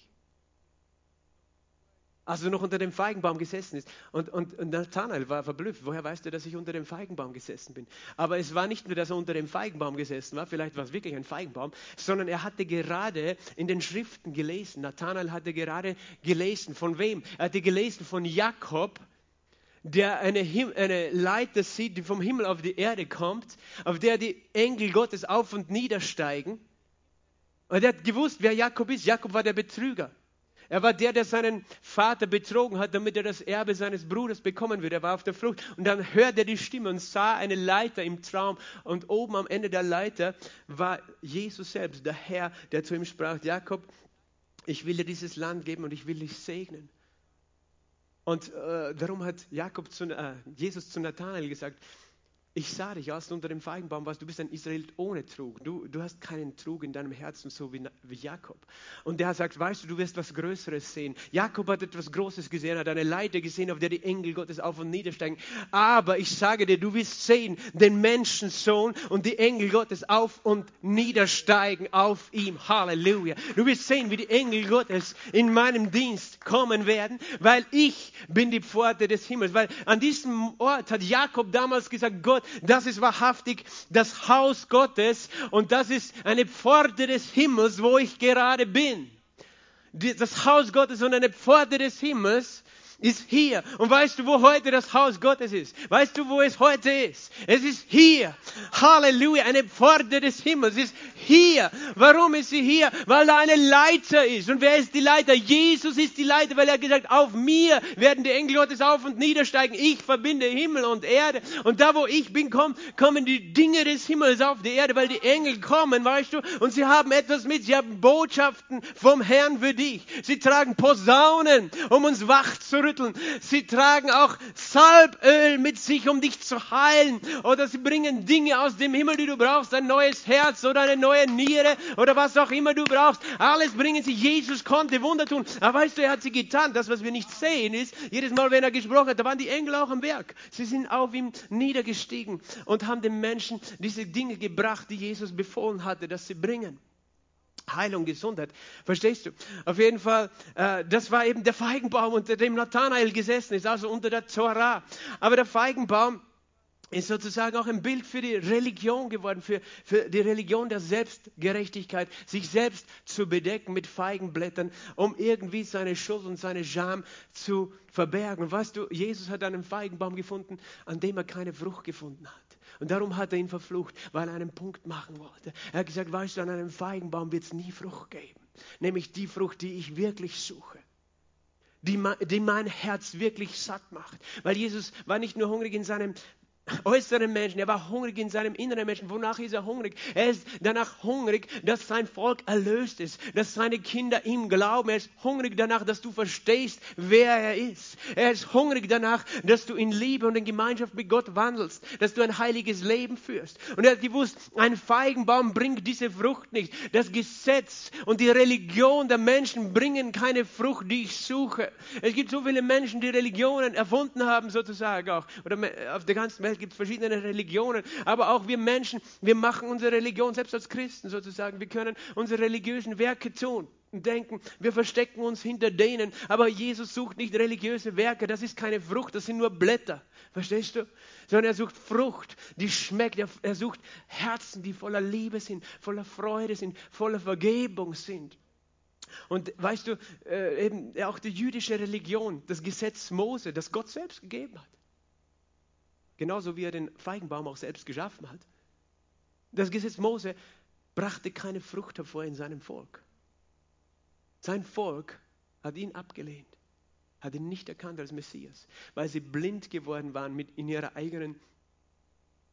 als er noch unter dem Feigenbaum gesessen ist. Und, und, und Nathanael war verblüfft. Woher weißt du, dass ich unter dem Feigenbaum gesessen bin? Aber es war nicht nur, dass er unter dem Feigenbaum gesessen war, vielleicht war es wirklich ein Feigenbaum, sondern er hatte gerade in den Schriften gelesen. Nathanael hatte gerade gelesen. Von wem? Er hatte gelesen von Jakob, der eine, Him eine Leiter sieht, die vom Himmel auf die Erde kommt, auf der die Engel Gottes auf und niedersteigen. Und er hat gewusst, wer Jakob ist. Jakob war der Betrüger. Er war der, der seinen Vater betrogen hat, damit er das Erbe seines Bruders bekommen würde. Er war auf der Flucht und dann hörte er die Stimme und sah eine Leiter im Traum. Und oben am Ende der Leiter war Jesus selbst, der Herr, der zu ihm sprach, Jakob, ich will dir dieses Land geben und ich will dich segnen. Und äh, darum hat Jakob zu, äh, Jesus zu Nathanael gesagt, ich sah dich, als du unter dem Feigenbaum warst, du bist ein Israelit ohne Trug. Du, du hast keinen Trug in deinem Herzen, so wie, wie Jakob. Und der sagt, weißt du, du wirst was Größeres sehen. Jakob hat etwas Großes gesehen, hat eine Leiter gesehen, auf der die Engel Gottes auf und niedersteigen. Aber ich sage dir, du wirst sehen, den Menschensohn und die Engel Gottes auf und niedersteigen auf ihm. Halleluja. Du wirst sehen, wie die Engel Gottes in meinem Dienst kommen werden, weil ich bin die Pforte des Himmels. Weil an diesem Ort hat Jakob damals gesagt, Gott, Das ist wahrhaftig das Haus Gottes und das ist eine Pforte des Himmels, wo ich gerade bin. Das Haus Gottes und eine Pforte des Himmels ist hier. Und weißt du, wo heute das Haus Gottes ist? Weißt du, wo es heute ist? Es ist hier. Halleluja, eine Pforte des Himmels ist hier. Warum ist sie hier? Weil da eine Leiter ist. Und wer ist die Leiter? Jesus ist die Leiter, weil er gesagt, auf mir werden die Engel Gottes auf und niedersteigen. Ich verbinde Himmel und Erde. Und da, wo ich bin, kommen, kommen die Dinge des Himmels auf die Erde, weil die Engel kommen, weißt du, und sie haben etwas mit. Sie haben Botschaften vom Herrn für dich. Sie tragen Posaunen, um uns wach zu rütteln. Sie tragen auch Salböl mit sich, um dich zu heilen. Oder sie bringen Dinge aus dem Himmel, die du brauchst. Ein neues Herz oder eine neue Niere oder was auch immer du brauchst. Alles bringen sie. Jesus konnte Wunder tun. Aber weißt du, er hat sie getan. Das, was wir nicht sehen, ist, jedes Mal, wenn er gesprochen hat, da waren die Engel auch am Werk. Sie sind auf ihm niedergestiegen und haben den Menschen diese Dinge gebracht, die Jesus befohlen hatte, dass sie bringen. Heilung, Gesundheit. Verstehst du? Auf jeden Fall, äh, das war eben der Feigenbaum, unter dem Nathanael gesessen ist, also unter der Torah. Aber der Feigenbaum ist sozusagen auch ein Bild für die Religion geworden, für, für die Religion der Selbstgerechtigkeit, sich selbst zu bedecken mit Feigenblättern, um irgendwie seine Schuld und seine Scham zu verbergen. Weißt du, Jesus hat einen Feigenbaum gefunden, an dem er keine Frucht gefunden hat. Und darum hat er ihn verflucht, weil er einen Punkt machen wollte. Er hat gesagt, weißt du, an einem Feigenbaum wird es nie Frucht geben. Nämlich die Frucht, die ich wirklich suche. Die, die mein Herz wirklich satt macht. Weil Jesus war nicht nur hungrig in seinem äußeren Menschen, er war hungrig in seinem inneren Menschen. Wonach ist er hungrig? Er ist danach hungrig, dass sein Volk erlöst ist, dass seine Kinder ihm glauben. Er ist hungrig danach, dass du verstehst, wer er ist. Er ist hungrig danach, dass du in Liebe und in Gemeinschaft mit Gott wandelst, dass du ein heiliges Leben führst. Und er hat gewusst, ein Feigenbaum bringt diese Frucht nicht. Das Gesetz und die Religion der Menschen bringen keine Frucht, die ich suche. Es gibt so viele Menschen, die Religionen erfunden haben, sozusagen auch, oder auf der ganzen Welt Welt gibt es verschiedene Religionen, aber auch wir Menschen, wir machen unsere Religion selbst als Christen sozusagen. Wir können unsere religiösen Werke tun und denken, wir verstecken uns hinter denen, aber Jesus sucht nicht religiöse Werke, das ist keine Frucht, das sind nur Blätter. Verstehst du? Sondern er sucht Frucht, die schmeckt. Er, sucht Herzen, die voller Liebe sind, voller Freude sind, voller Vergebung sind. Und weißt du, äh, eben auch die jüdische Religion, das Gesetz Mose, das Gott selbst gegeben hat. Genauso wie er den Feigenbaum auch selbst geschaffen hat. Das Gesetz Mose brachte keine Frucht hervor in seinem Volk. Sein Volk hat ihn abgelehnt, hat ihn nicht erkannt als Messias, weil sie blind geworden waren mit in ihrer eigenen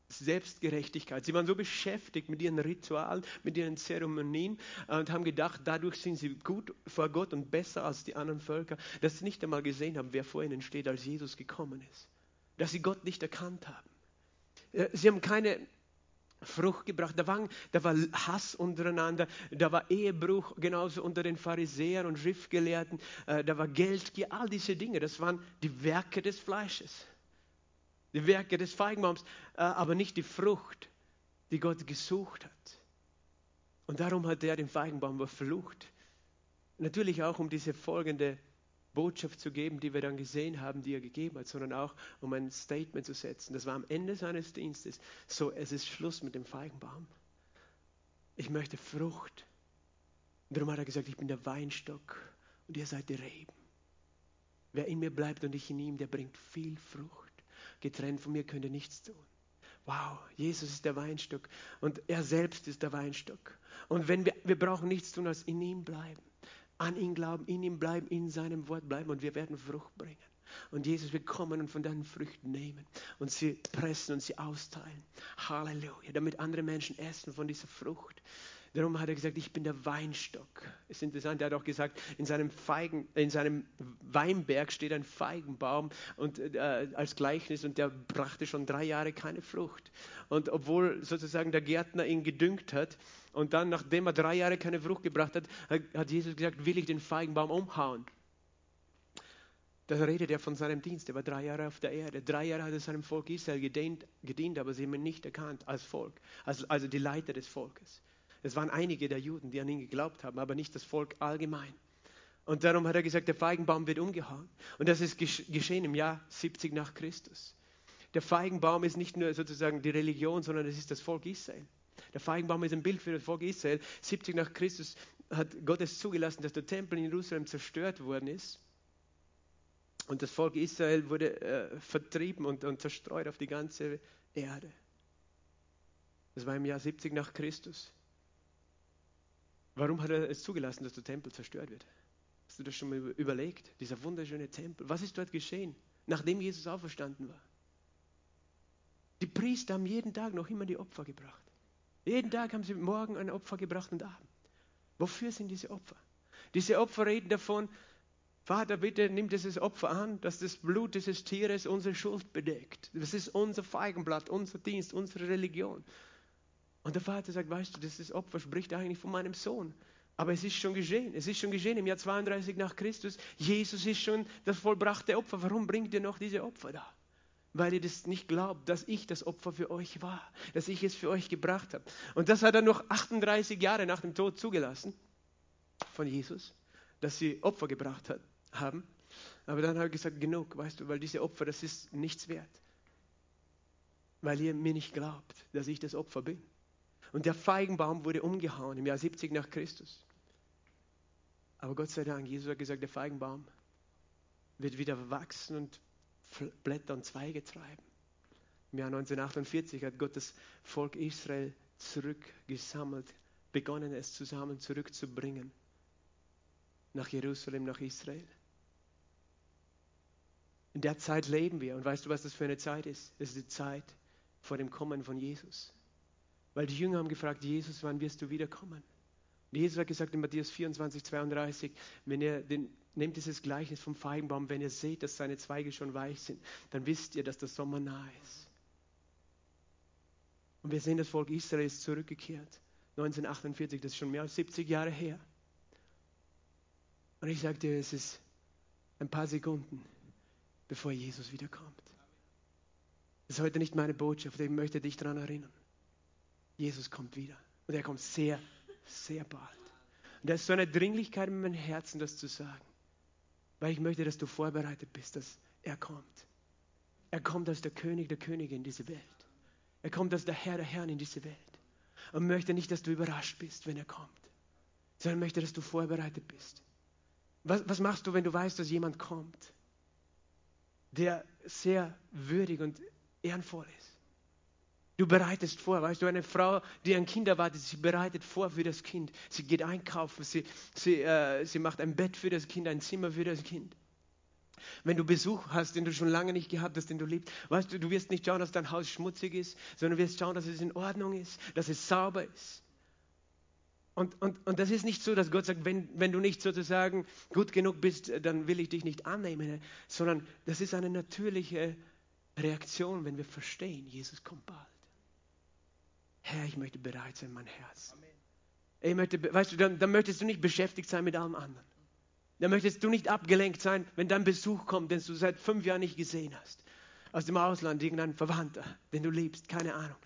Selbstgerechtigkeit. Sie waren so beschäftigt mit ihren Ritualen, mit ihren Zeremonien und haben gedacht, dadurch sind sie gut vor Gott und besser als die anderen Völker, dass sie nicht einmal gesehen haben, wer vor ihnen steht, als Jesus gekommen ist dass sie Gott nicht erkannt haben. Äh, sie haben keine Frucht gebracht. Da war, da war Hass untereinander, da war Ehebruch genauso unter den Pharisäern und Schriftgelehrten, äh, da war Geldgier, all diese Dinge, das waren die Werke des Fleisches, die Werke des Feigenbaums, äh, aber nicht die Frucht, die Gott gesucht hat. Und darum hat er den Feigenbaum verflucht. Natürlich auch um diese folgende Botschaft zu geben, die wir dann gesehen haben, die er gegeben hat, sondern auch um ein Statement zu setzen. Das war am Ende seines Dienstes. So, es ist Schluss mit dem Feigenbaum. Ich möchte Frucht. Und darum hat er gesagt, ich bin der Weinstock und ihr seid die Reben. Wer in mir bleibt und ich in ihm, der bringt viel Frucht. Getrennt von mir könnt ihr nichts tun. Wow, Jesus ist der Weinstock und er selbst ist der Weinstock. Und wenn wir, wir brauchen nichts tun, als in ihm bleiben an ihn glauben, in ihm bleiben, in seinem Wort bleiben und wir werden Frucht bringen. Und Jesus wird kommen und von deinen Früchten nehmen und sie pressen und sie austeilen. Halleluja, damit andere Menschen essen von dieser Frucht. Darum hat er gesagt, ich bin der Weinstock. Ist interessant, er hat auch gesagt, in seinem, Feigen, in seinem Weinberg steht ein Feigenbaum und, äh, als Gleichnis und der brachte schon drei Jahre keine Frucht. Und obwohl sozusagen der Gärtner ihn gedüngt hat und dann, nachdem er drei Jahre keine Frucht gebracht hat, hat Jesus gesagt, will ich den Feigenbaum umhauen. Da redet er von seinem Dienst. Er war drei Jahre auf der Erde. Drei Jahre hat er seinem Volk Israel gedient, gedient aber sie haben ihn nicht erkannt als Volk, also, also die Leiter des Volkes. Es waren einige der Juden, die an ihn geglaubt haben, aber nicht das Volk allgemein. Und darum hat er gesagt, der Feigenbaum wird umgehauen. Und das ist geschehen im Jahr 70 nach Christus. Der Feigenbaum ist nicht nur sozusagen die Religion, sondern es ist das Volk Israel. Der Feigenbaum ist ein Bild für das Volk Israel. 70 nach Christus hat Gott es zugelassen, dass der Tempel in Jerusalem zerstört worden ist. Und das Volk Israel wurde äh, vertrieben und, und zerstreut auf die ganze Erde. Das war im Jahr 70 nach Christus. Warum hat er es zugelassen, dass der Tempel zerstört wird? Hast du das schon mal überlegt? Dieser wunderschöne Tempel. Was ist dort geschehen, nachdem Jesus auferstanden war? Die Priester haben jeden Tag noch immer die Opfer gebracht. Jeden Tag haben sie morgen ein Opfer gebracht und Abend. Wofür sind diese Opfer? Diese Opfer reden davon, Vater, bitte nimm dieses Opfer an, dass das Blut dieses Tieres unsere Schuld bedeckt. Das ist unser Feigenblatt, unser Dienst, unsere Religion. Und der Vater sagt, weißt du, dieses Opfer spricht eigentlich von meinem Sohn. Aber es ist schon geschehen. Es ist schon geschehen im Jahr 32 nach Christus. Jesus ist schon das vollbrachte Opfer. Warum bringt ihr noch diese Opfer da? Weil ihr das nicht glaubt, dass ich das Opfer für euch war, dass ich es für euch gebracht habe. Und das hat er noch 38 Jahre nach dem Tod zugelassen von Jesus, dass sie Opfer gebracht hat haben. Aber dann habe ich gesagt, genug, weißt du, weil diese Opfer, das ist nichts wert. Weil ihr mir nicht glaubt, dass ich das Opfer bin. Und der Feigenbaum wurde umgehauen im Jahr 70 nach Christus. Aber Gott sei Dank, Jesus hat gesagt, der Feigenbaum wird wieder wachsen und Blätter und Zweige treiben. Im Jahr 1948 hat Gott das Volk Israel zurückgesammelt, begonnen es zusammen zurückzubringen nach Jerusalem, nach Israel. In der Zeit leben wir. Und weißt du, was das für eine Zeit ist? Es ist die Zeit vor dem Kommen von Jesus. Weil die Jünger haben gefragt, Jesus, wann wirst du wiederkommen? Und Jesus hat gesagt in Matthäus 24, 32, wenn ihr den, nehmt dieses Gleichnis vom Feigenbaum, wenn ihr seht, dass seine Zweige schon weich sind, dann wisst ihr, dass der Sommer nahe ist. Und wir sehen, das Volk Israel ist zurückgekehrt. 1948, das ist schon mehr als 70 Jahre her. Und ich dir, es ist ein paar Sekunden bevor Jesus wiederkommt. Das ist heute nicht meine Botschaft, ich möchte dich daran erinnern. Jesus kommt wieder und er kommt sehr, sehr bald. Und da ist so eine Dringlichkeit in meinem Herzen, das zu sagen, weil ich möchte, dass du vorbereitet bist, dass er kommt. Er kommt als der König der Könige in diese Welt. Er kommt als der Herr der Herren in diese Welt. Und möchte nicht, dass du überrascht bist, wenn er kommt, sondern möchte, dass du vorbereitet bist. Was, was machst du, wenn du weißt, dass jemand kommt? der sehr würdig und ehrenvoll ist. Du bereitest vor, weißt du, eine Frau, die ein Kind erwartet, sie bereitet vor für das Kind. Sie geht einkaufen, sie, sie, äh, sie macht ein Bett für das Kind, ein Zimmer für das Kind. Wenn du Besuch hast, den du schon lange nicht gehabt hast, den du liebst, weißt du, du wirst nicht schauen, dass dein Haus schmutzig ist, sondern du wirst schauen, dass es in Ordnung ist, dass es sauber ist. Und, und, und das ist nicht so, dass Gott sagt, wenn, wenn du nicht sozusagen gut genug bist, dann will ich dich nicht annehmen, sondern das ist eine natürliche Reaktion, wenn wir verstehen, Jesus kommt bald. Herr, ich möchte bereit sein, mein Herz. Ich möchte, weißt du, dann, dann möchtest du nicht beschäftigt sein mit allem anderen. Dann möchtest du nicht abgelenkt sein, wenn dein Besuch kommt, den du seit fünf Jahren nicht gesehen hast. Aus dem Ausland, irgendein Verwandter, den du liebst, keine Ahnung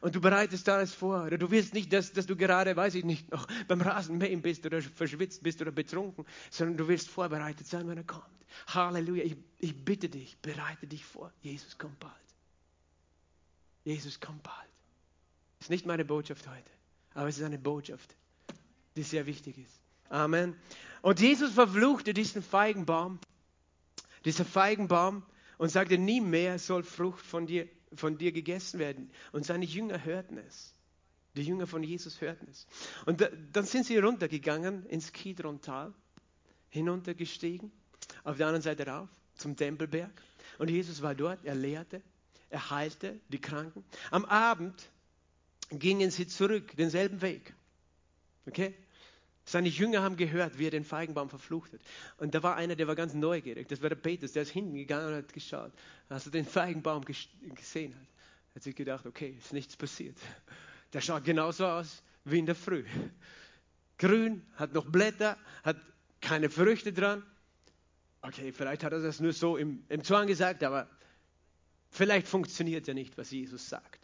und du bereitest alles vor. Oder du willst nicht, dass, dass du gerade, weiß ich nicht, noch beim Rasenmähen bist oder verschwitzt bist oder betrunken, sondern du willst vorbereitet sein, wenn er kommt. Halleluja. Ich, ich bitte dich, bereite dich vor. Jesus kommt bald. Jesus kommt bald. Das ist nicht meine Botschaft heute, aber es ist eine Botschaft, die sehr wichtig ist. Amen. Und Jesus verfluchte diesen Feigenbaum, dieser Feigenbaum, und sagte, nie mehr soll Frucht von dir von dir gegessen werden. Und seine Jünger hörten es. Die Jünger von Jesus hörten es. Und da, dann sind sie runtergegangen ins Kidron-Tal, hinuntergestiegen, auf der anderen Seite rauf, zum Tempelberg. Und Jesus war dort, er lehrte, er heilte die Kranken. Am Abend gingen sie zurück, denselben Weg. Okay? Seine Jünger haben gehört, wie er den Feigenbaum verflucht hat. Und da war einer, der war ganz neugierig. Das war der Petrus, der ist hinten gegangen und hat geschaut. Als er den Feigenbaum gesehen hat, hat sich gedacht, okay, ist nichts passiert. Der schaut genauso aus wie in der Früh. Grün, hat noch Blätter, hat keine Früchte dran. Okay, vielleicht hat er das nur so im, im Zwang gesagt, aber vielleicht funktioniert ja nicht, was Jesus sagt.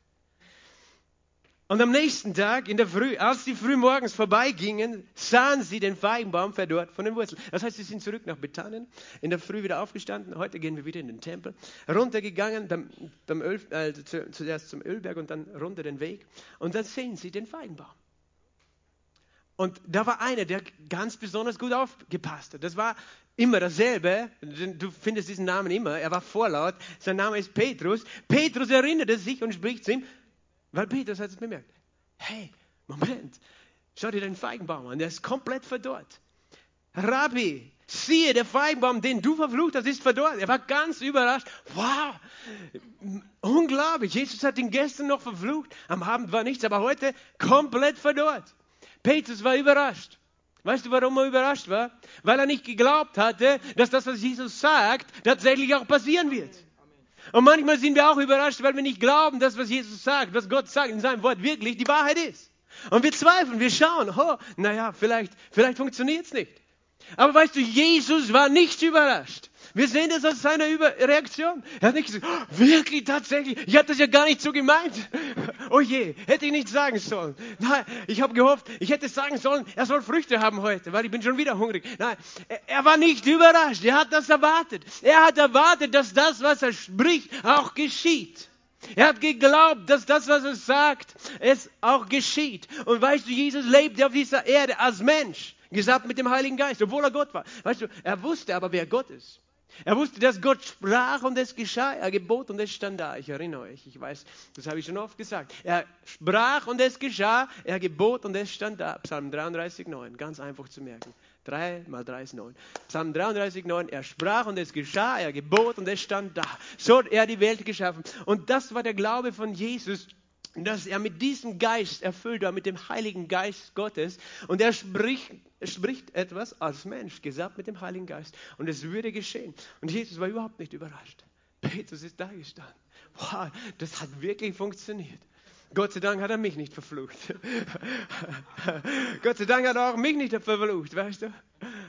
Und am nächsten Tag in der Früh, als sie früh morgens vorbeigingen, sahen sie den Feigenbaum verdorrt von den Wurzeln. Das heißt, sie sind zurück nach Bethanien, in der Früh wieder aufgestanden. Heute gehen wir wieder in den Tempel. Runtergegangen, beim, beim Öl, äh, zuerst zum Ölberg und dann runter den Weg. Und dann sehen sie den Feigenbaum. Und da war einer, der ganz besonders gut aufgepasst hat. Das war immer dasselbe. Du findest diesen Namen immer. Er war vorlaut. Sein Name ist Petrus. Petrus erinnerte sich und spricht zu ihm, weil Petrus hat es bemerkt. Hey, Moment, schau dir den Feigenbaum an. Der ist komplett verdorrt. Rabbi, siehe, der Feigenbaum, den du verflucht hast, ist verdorrt. Er war ganz überrascht. Wow, unglaublich. Jesus hat ihn gestern noch verflucht. Am Abend war nichts, aber heute komplett verdorrt. Petrus war überrascht. Weißt du, warum er überrascht war? Weil er nicht geglaubt hatte, dass das, was Jesus sagt, tatsächlich auch passieren wird. Und manchmal sind wir auch überrascht, weil wir nicht glauben, dass was Jesus sagt, was Gott sagt in seinem Wort wirklich die Wahrheit ist. Und wir zweifeln, wir schauen, oh, naja, vielleicht, vielleicht funktioniert es nicht. Aber weißt du, Jesus war nicht überrascht. Wir sehen das aus seiner Reaktion. Er hat nicht gesagt, oh, wirklich, tatsächlich, ich habe das ja gar nicht so gemeint. Oh je, hätte ich nicht sagen sollen. Nein, ich habe gehofft, ich hätte sagen sollen, er soll Früchte haben heute, weil ich bin schon wieder hungrig. Nein, er war nicht überrascht, er hat das erwartet. Er hat erwartet, dass das, was er spricht, auch geschieht. Er hat geglaubt, dass das, was er sagt, es auch geschieht. Und weißt du, Jesus lebte auf dieser Erde als Mensch, gesagt mit dem Heiligen Geist, obwohl er Gott war. Weißt du, er wusste aber, wer Gott ist. Er wusste, dass Gott sprach und es geschah. Er gebot und es stand da. Ich erinnere euch, ich weiß, das habe ich schon oft gesagt. Er sprach und es geschah. Er gebot und es stand da. Psalm 33, 9. Ganz einfach zu merken. 3 mal 3 ist 9. Psalm 33, 9. Er sprach und es geschah. Er gebot und es stand da. So hat er die Welt geschaffen. Und das war der Glaube von Jesus dass er mit diesem Geist erfüllt war, mit dem Heiligen Geist Gottes. Und er spricht, spricht etwas als Mensch, gesagt mit dem Heiligen Geist. Und es würde geschehen. Und Jesus war überhaupt nicht überrascht. Petrus ist da gestanden. Wow, das hat wirklich funktioniert. Gott sei Dank hat er mich nicht verflucht. Gott sei Dank hat er auch mich nicht verflucht, weißt du?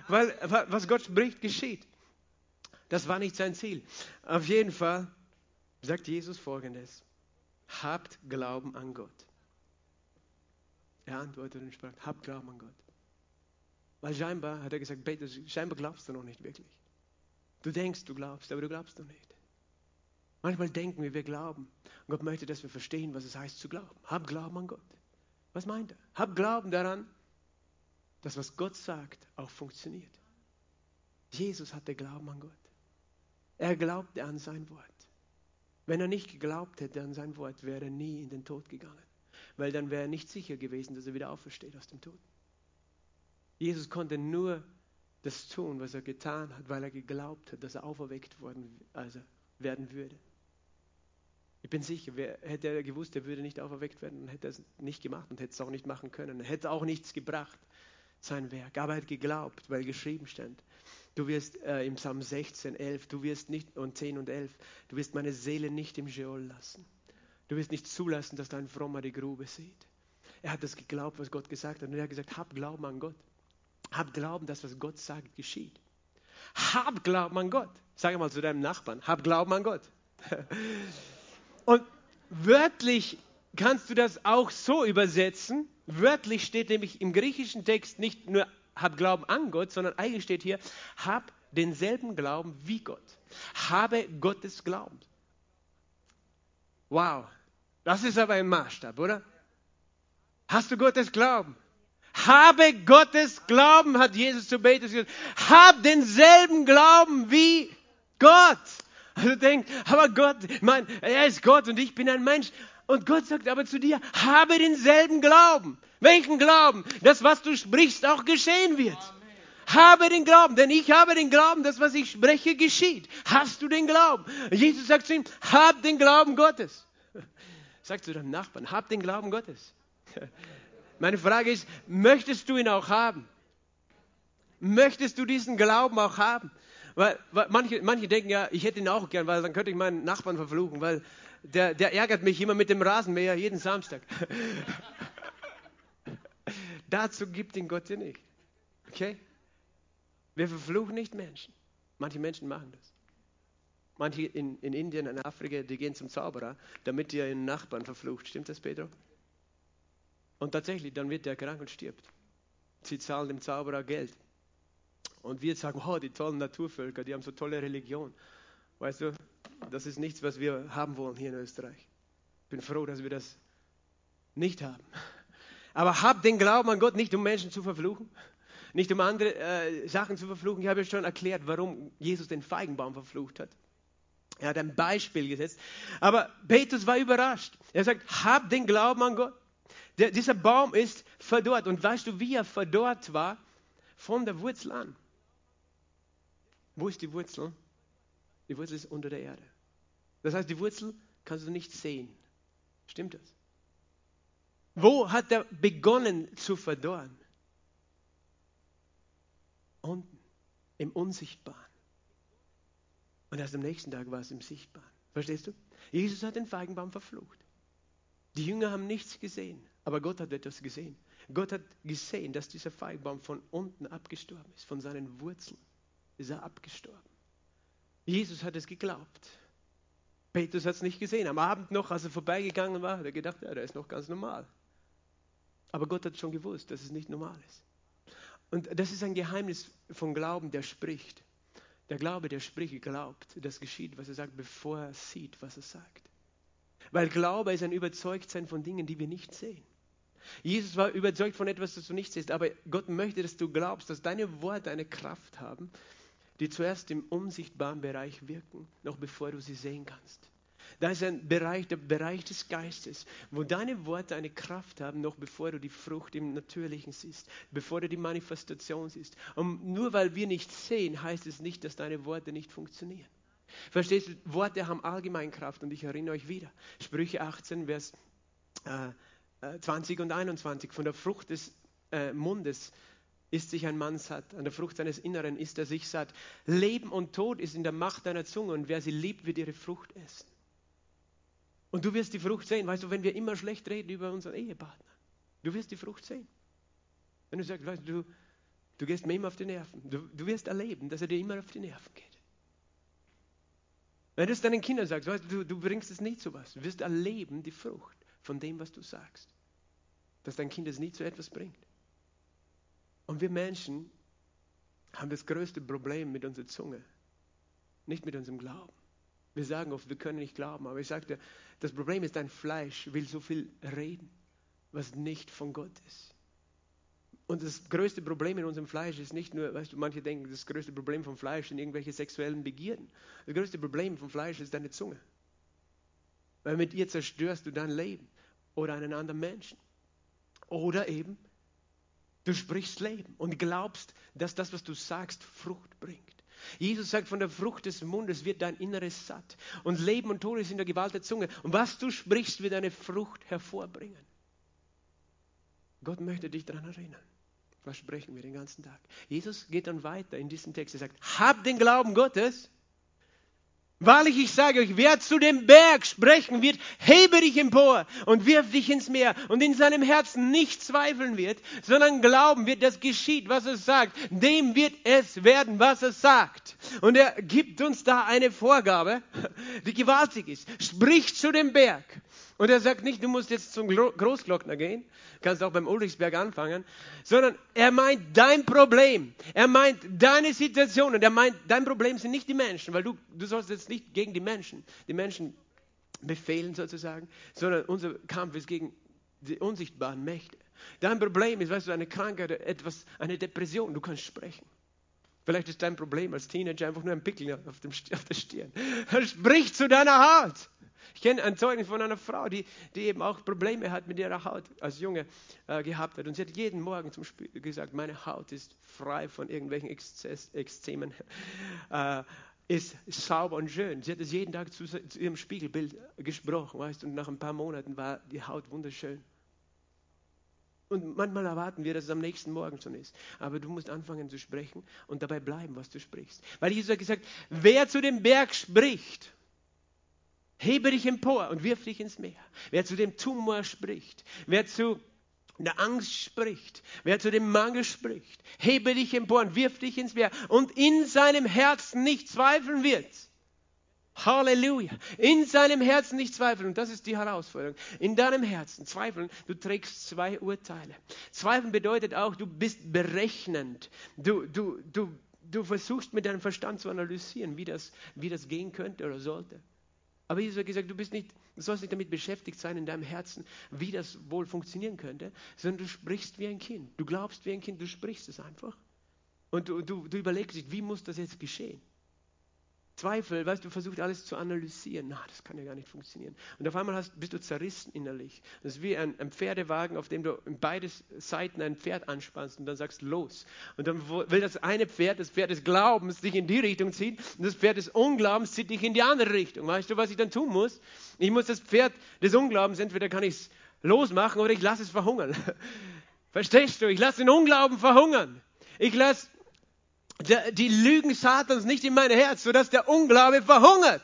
Weil was Gott spricht, geschieht. Das war nicht sein Ziel. Auf jeden Fall sagt Jesus folgendes habt Glauben an Gott. Er antwortete und sprach, habt Glauben an Gott. Weil scheinbar, hat er gesagt, Petrus, scheinbar glaubst du noch nicht wirklich. Du denkst, du glaubst, aber du glaubst noch nicht. Manchmal denken wir, wir glauben. Und Gott möchte, dass wir verstehen, was es heißt zu glauben. Hab Glauben an Gott. Was meint er? Hab Glauben daran, dass was Gott sagt, auch funktioniert. Jesus hatte Glauben an Gott. Er glaubte an sein Wort. Wenn er nicht geglaubt hätte an sein Wort, wäre er nie in den Tod gegangen. Weil dann wäre er nicht sicher gewesen, dass er wieder aufersteht aus dem Tod. Jesus konnte nur das tun, was er getan hat, weil er geglaubt hat, dass er auferweckt worden also werden würde. Ich bin sicher, wer, hätte er gewusst, er würde nicht auferweckt werden, dann hätte er es nicht gemacht und hätte es auch nicht machen können. Er hätte auch nichts gebracht, sein Werk. Aber er hat geglaubt, weil geschrieben stand. Du wirst äh, im Psalm 16, 11, du wirst nicht, und 10 und 11, du wirst meine Seele nicht im Sheol lassen. Du wirst nicht zulassen, dass dein Frommer die Grube sieht. Er hat das geglaubt, was Gott gesagt hat. Und er hat gesagt, hab Glauben an Gott. Hab Glauben, dass was Gott sagt, geschieht. Hab Glauben an Gott. Sag mal zu deinem Nachbarn, hab Glauben an Gott. und wörtlich kannst du das auch so übersetzen. Wörtlich steht nämlich im griechischen Text nicht nur hab Glauben an Gott, sondern eigentlich steht hier, hab denselben Glauben wie Gott. Habe Gottes Glauben. Wow, das ist aber ein Maßstab, oder? Hast du Gottes Glauben? Habe Gottes Glauben, hat Jesus zu Petrus gesagt. Hab denselben Glauben wie Gott. Also denkt, aber Gott, mein, er ist Gott und ich bin ein Mensch. Und Gott sagt aber zu dir, habe denselben Glauben. Welchen Glauben? Das, was du sprichst, auch geschehen wird. Habe den Glauben, denn ich habe den Glauben, dass was ich spreche, geschieht. Hast du den Glauben? Jesus sagt zu ihm, hab den Glauben Gottes. Sag zu deinem Nachbarn, hab den Glauben Gottes. Meine Frage ist, möchtest du ihn auch haben? Möchtest du diesen Glauben auch haben? Weil, weil manche, manche denken ja, ich hätte ihn auch gern, weil dann könnte ich meinen Nachbarn verfluchen, weil der, der ärgert mich immer mit dem Rasenmäher jeden Samstag. Dazu gibt ihn Gott dir nicht. Okay? Wir verfluchen nicht Menschen. Manche Menschen machen das. Manche in, in Indien, in Afrika, die gehen zum Zauberer, damit ihr ihren Nachbarn verflucht. Stimmt das, Pedro? Und tatsächlich, dann wird der krank und stirbt. Sie zahlen dem Zauberer Geld. Und wir sagen, oh, die tollen Naturvölker, die haben so tolle Religion. Weißt du, das ist nichts, was wir haben wollen hier in Österreich. Ich bin froh, dass wir das nicht haben. Aber hab den Glauben an Gott nicht, um Menschen zu verfluchen. Nicht um andere äh, Sachen zu verfluchen. Ich habe ja schon erklärt, warum Jesus den Feigenbaum verflucht hat. Er hat ein Beispiel gesetzt. Aber Petrus war überrascht. Er sagt, hab den Glauben an Gott. Der, dieser Baum ist verdorrt. Und weißt du, wie er verdorrt war? Von der Wurzel an. Wo ist die Wurzel? Die Wurzel ist unter der Erde. Das heißt, die Wurzel kannst du nicht sehen. Stimmt das? Wo hat er begonnen zu verdorren? Unten, im Unsichtbaren. Und erst am nächsten Tag war es im Sichtbaren. Verstehst du? Jesus hat den Feigenbaum verflucht. Die Jünger haben nichts gesehen, aber Gott hat etwas gesehen. Gott hat gesehen, dass dieser Feigenbaum von unten abgestorben ist, von seinen Wurzeln ist er abgestorben. Jesus hat es geglaubt. Petrus hat es nicht gesehen. Am Abend noch, als er vorbeigegangen war, hat er gedacht, ja, der ist noch ganz normal. Aber Gott hat schon gewusst, dass es nicht normal ist. Und das ist ein Geheimnis von Glauben, der spricht. Der Glaube, der spricht, glaubt, das geschieht, was er sagt, bevor er sieht, was er sagt. Weil Glaube ist ein Überzeugtsein von Dingen, die wir nicht sehen. Jesus war überzeugt von etwas, das du nicht siehst, aber Gott möchte, dass du glaubst, dass deine Worte eine Kraft haben, die zuerst im unsichtbaren Bereich wirken, noch bevor du sie sehen kannst. Da ist ein Bereich, der Bereich des Geistes, wo deine Worte eine Kraft haben, noch bevor du die Frucht im Natürlichen siehst, bevor du die Manifestation siehst. Und nur weil wir nicht sehen, heißt es nicht, dass deine Worte nicht funktionieren. Verstehst du? Worte haben allgemein Kraft und ich erinnere euch wieder. Sprüche 18, Vers äh, 20 äh, und 21. Von der Frucht des äh, Mundes ist sich ein Mann satt, an der Frucht seines Inneren ist er sich satt. Leben und Tod ist in der Macht deiner Zunge und wer sie liebt, wird ihre Frucht essen. Und du wirst die Frucht sehen. Weißt du, wenn wir immer schlecht reden über unseren Ehepartner, du wirst die Frucht sehen. Wenn du sagst, weißt du, du gehst mir immer auf die Nerven, du, du wirst erleben, dass er dir immer auf die Nerven geht. Wenn du es deinen Kindern sagst, weißt du, du bringst es nicht zu was, du wirst erleben die Frucht von dem, was du sagst. Dass dein Kind es nie zu etwas bringt. Und wir Menschen haben das größte Problem mit unserer Zunge, nicht mit unserem Glauben. Wir sagen oft, wir können nicht glauben, aber ich sagte, das Problem ist, dein Fleisch will so viel reden, was nicht von Gott ist. Und das größte Problem in unserem Fleisch ist nicht nur, weißt du, manche denken, das größte Problem vom Fleisch sind irgendwelche sexuellen Begierden. Das größte Problem vom Fleisch ist deine Zunge. Weil mit ihr zerstörst du dein Leben oder einen anderen Menschen. Oder eben, du sprichst Leben und glaubst, dass das, was du sagst, Frucht bringt. Jesus sagt, von der Frucht des Mundes wird dein Inneres satt. Und Leben und Tod ist in der Gewalt der Zunge. Und was du sprichst, wird eine Frucht hervorbringen. Gott möchte dich daran erinnern. Was sprechen wir den ganzen Tag? Jesus geht dann weiter in diesem Text. Er sagt, hab den Glauben Gottes Wahrlich, ich sage euch, wer zu dem Berg sprechen wird, hebe dich empor und wirf dich ins Meer und in seinem Herzen nicht zweifeln wird, sondern glauben wird, dass geschieht, was er sagt. Dem wird es werden, was er sagt. Und er gibt uns da eine Vorgabe, die gewaltig ist. Sprich zu dem Berg. Und er sagt nicht, du musst jetzt zum Großglockner gehen, kannst auch beim Ulrichsberg anfangen, sondern er meint dein Problem. Er meint deine Situation und er meint, dein Problem sind nicht die Menschen, weil du, du sollst jetzt nicht gegen die Menschen, die Menschen befehlen sozusagen, sondern unser Kampf ist gegen die unsichtbaren Mächte. Dein Problem ist, weißt du, eine Krankheit, etwas, eine Depression, du kannst sprechen. Vielleicht ist dein Problem als Teenager einfach nur ein Pickel auf, dem, auf der Stirn. Sprich zu deiner Haut. Ich kenne ein Zeugnis von einer Frau, die, die eben auch Probleme hat mit ihrer Haut als Junge äh, gehabt hat. Und sie hat jeden Morgen zum Spiel gesagt, meine Haut ist frei von irgendwelchen Exzemen, äh, ist sauber und schön. Sie hat es jeden Tag zu, zu ihrem Spiegelbild gesprochen, weißt und nach ein paar Monaten war die Haut wunderschön. Und manchmal erwarten wir, dass es am nächsten Morgen schon ist. Aber du musst anfangen zu sprechen und dabei bleiben, was du sprichst. Weil Jesus hat gesagt, wer zu dem Berg spricht, Hebe dich empor und wirf dich ins Meer. Wer zu dem Tumor spricht, wer zu der Angst spricht, wer zu dem Mangel spricht, hebe dich empor und wirf dich ins Meer und in seinem Herzen nicht zweifeln wird. Halleluja. In seinem Herzen nicht zweifeln. Und das ist die Herausforderung. In deinem Herzen zweifeln. Du trägst zwei Urteile. Zweifeln bedeutet auch, du bist berechnend. Du, du, du, du versuchst mit deinem Verstand zu analysieren, wie das, wie das gehen könnte oder sollte. Aber Jesus hat gesagt, du, bist nicht, du sollst nicht damit beschäftigt sein in deinem Herzen, wie das wohl funktionieren könnte, sondern du sprichst wie ein Kind. Du glaubst wie ein Kind, du sprichst es einfach. Und du, du, du überlegst dich, wie muss das jetzt geschehen? Zweifel, weißt du, versuchst alles zu analysieren. Na, das kann ja gar nicht funktionieren. Und auf einmal hast, bist du zerrissen innerlich. Das ist wie ein, ein, Pferdewagen, auf dem du in beide Seiten ein Pferd anspannst und dann sagst los. Und dann will das eine Pferd, das Pferd des Glaubens, dich in die Richtung ziehen und das Pferd des Unglaubens zieht dich in die andere Richtung. Weißt du, was ich dann tun muss? Ich muss das Pferd des Unglaubens, entweder kann ich es losmachen oder ich lasse es verhungern. Verstehst du? Ich lasse den Unglauben verhungern. Ich lasse die Lügen Satans nicht in mein Herz, sodass der Unglaube verhungert.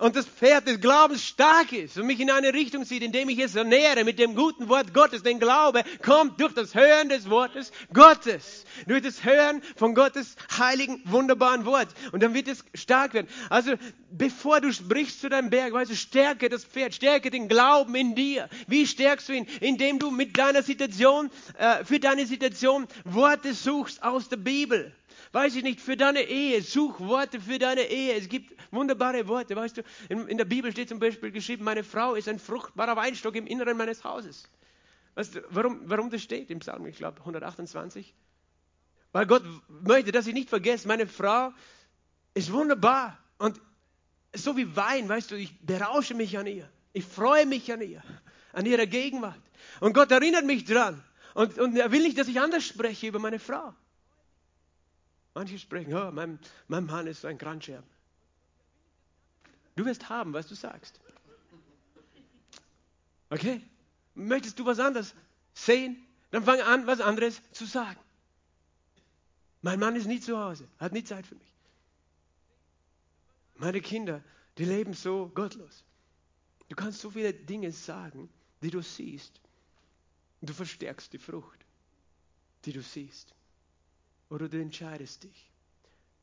Und das Pferd des Glaubens stark ist und mich in eine Richtung zieht, indem ich es ernähre mit dem guten Wort Gottes. Denn Glaube kommt durch das Hören des Wortes Gottes. Durch das Hören von Gottes heiligen, wunderbaren Wort. Und dann wird es stark werden. Also, bevor du sprichst zu deinem Berg, weißt du, stärke das Pferd, stärke den Glauben in dir. Wie stärkst du ihn? Indem du mit deiner Situation, äh, für deine Situation Worte suchst aus der Bibel. Weiß ich nicht, für deine Ehe, such Worte für deine Ehe. Es gibt wunderbare Worte, weißt du. In, in der Bibel steht zum Beispiel geschrieben, meine Frau ist ein fruchtbarer Weinstock im Inneren meines Hauses. Weißt du, warum, warum das steht im Psalm, ich glaube, 128? Weil Gott möchte, dass ich nicht vergesse, meine Frau ist wunderbar. Und so wie Wein, weißt du, ich berausche mich an ihr. Ich freue mich an ihr, an ihrer Gegenwart. Und Gott erinnert mich dran. Und, und er will nicht, dass ich anders spreche über meine Frau. Manche sprechen, oh, mein, mein Mann ist ein Kranzscherben. Du wirst haben, was du sagst. Okay? Möchtest du was anderes sehen? Dann fang an, was anderes zu sagen. Mein Mann ist nie zu Hause, hat nie Zeit für mich. Meine Kinder, die leben so gottlos. Du kannst so viele Dinge sagen, die du siehst. Du verstärkst die Frucht, die du siehst. Oder du entscheidest dich,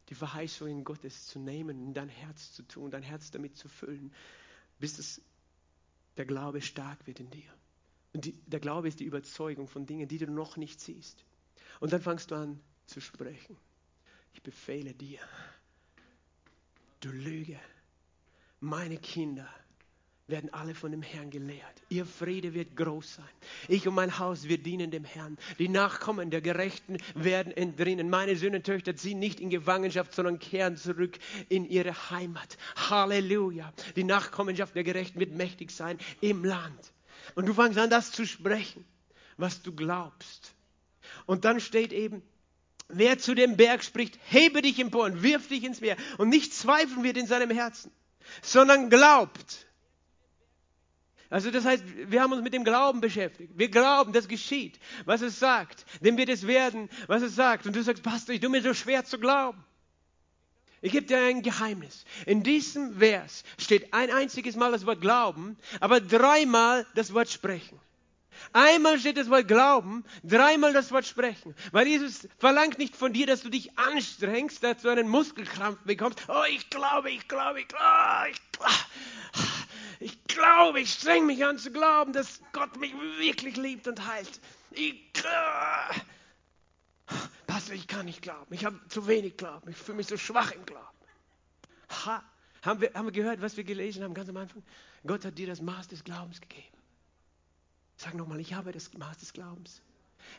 die Verheißungen Gottes zu nehmen, in dein Herz zu tun, dein Herz damit zu füllen, bis es, der Glaube stark wird in dir. Und die, der Glaube ist die Überzeugung von Dingen, die du noch nicht siehst. Und dann fangst du an zu sprechen. Ich befehle dir, du Lüge, meine Kinder werden alle von dem Herrn gelehrt. Ihr Friede wird groß sein. Ich und mein Haus, wir dienen dem Herrn. Die Nachkommen der Gerechten werden entrinnen. Meine Söhne und Töchter ziehen nicht in Gefangenschaft, sondern kehren zurück in ihre Heimat. Halleluja. Die Nachkommenschaft der Gerechten wird mächtig sein im Land. Und du fängst an, das zu sprechen, was du glaubst. Und dann steht eben, wer zu dem Berg spricht, hebe dich empor und wirf dich ins Meer. Und nicht zweifeln wird in seinem Herzen, sondern glaubt also das heißt, wir haben uns mit dem Glauben beschäftigt. Wir glauben, das geschieht, was es sagt. Dem wird es werden, was es sagt. Und du sagst, Pastor, ich tue mir so schwer zu glauben. Ich gebe dir ein Geheimnis. In diesem Vers steht ein einziges Mal das Wort Glauben, aber dreimal das Wort Sprechen. Einmal steht das Wort Glauben, dreimal das Wort Sprechen. Weil Jesus verlangt nicht von dir, dass du dich anstrengst, dass du einen Muskelkrampf bekommst. Oh, ich glaube, ich glaube, ich glaube, ich glaube. Ich glaube, ich streng mich an zu glauben, dass Gott mich wirklich liebt und heilt. Ich, äh, Pastor, ich kann nicht glauben. Ich habe zu wenig Glauben. Ich fühle mich so schwach im Glauben. Ha, haben, wir, haben wir gehört, was wir gelesen haben ganz am Anfang? Gott hat dir das Maß des Glaubens gegeben. Sag nochmal, ich habe das Maß des Glaubens.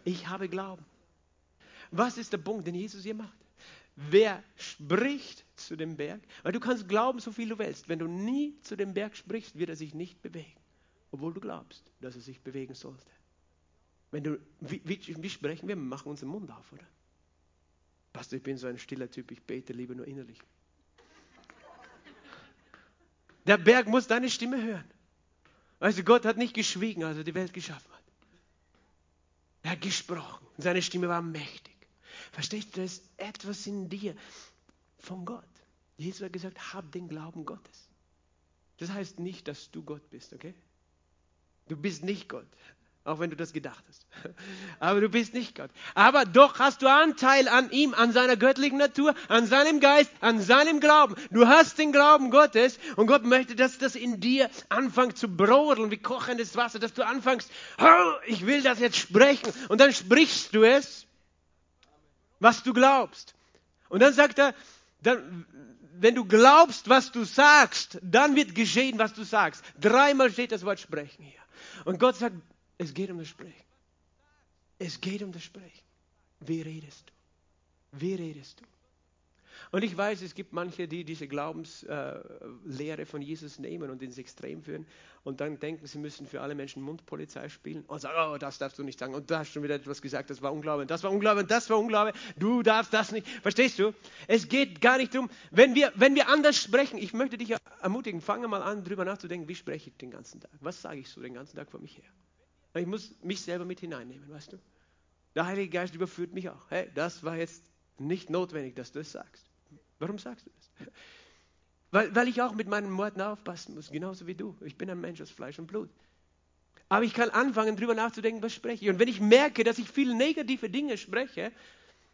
Ich habe Glauben. Was ist der Punkt, den Jesus hier macht? Wer spricht zu dem Berg? Weil du kannst glauben, so viel du willst. Wenn du nie zu dem Berg sprichst, wird er sich nicht bewegen. Obwohl du glaubst, dass er sich bewegen sollte. Wenn du, wie, wie, wie sprechen wir? Wir machen unseren Mund auf, oder? Pastor, ich bin so ein stiller Typ, ich bete lieber nur innerlich. Der Berg muss deine Stimme hören. Weißt du, Gott hat nicht geschwiegen, als er die Welt geschaffen hat. Er hat gesprochen. Seine Stimme war mächtig. Verstehst du, da ist etwas in dir von Gott. Jesus hat gesagt, hab den Glauben Gottes. Das heißt nicht, dass du Gott bist, okay? Du bist nicht Gott, auch wenn du das gedacht hast. Aber du bist nicht Gott. Aber doch hast du Anteil an ihm, an seiner göttlichen Natur, an seinem Geist, an seinem Glauben. Du hast den Glauben Gottes und Gott möchte, dass das in dir anfängt zu brodeln wie kochendes Wasser, dass du anfängst, oh, ich will das jetzt sprechen und dann sprichst du es was du glaubst. Und dann sagt er, dann, wenn du glaubst, was du sagst, dann wird geschehen, was du sagst. Dreimal steht das Wort Sprechen hier. Und Gott sagt, es geht um das Sprechen. Es geht um das Sprechen. Wie redest du? Wie redest du? Und ich weiß, es gibt manche, die diese Glaubenslehre von Jesus nehmen und ins Extrem führen und dann denken, sie müssen für alle Menschen Mundpolizei spielen und sagen, oh, das darfst du nicht sagen und da hast du schon wieder etwas gesagt, das war Unglaube, das war Unglaube, das war Unglaube, du darfst das nicht. Verstehst du? Es geht gar nicht darum, wenn wir, wenn wir anders sprechen, ich möchte dich ermutigen, fange mal an, drüber nachzudenken, wie spreche ich den ganzen Tag? Was sage ich so den ganzen Tag vor mich her? Ich muss mich selber mit hineinnehmen, weißt du? Der Heilige Geist überführt mich auch. Hey, das war jetzt nicht notwendig, dass du es sagst. Warum sagst du das? Weil, weil ich auch mit meinen Worten aufpassen muss, genauso wie du. Ich bin ein Mensch aus Fleisch und Blut. Aber ich kann anfangen, darüber nachzudenken, was spreche ich. Und wenn ich merke, dass ich viele negative Dinge spreche,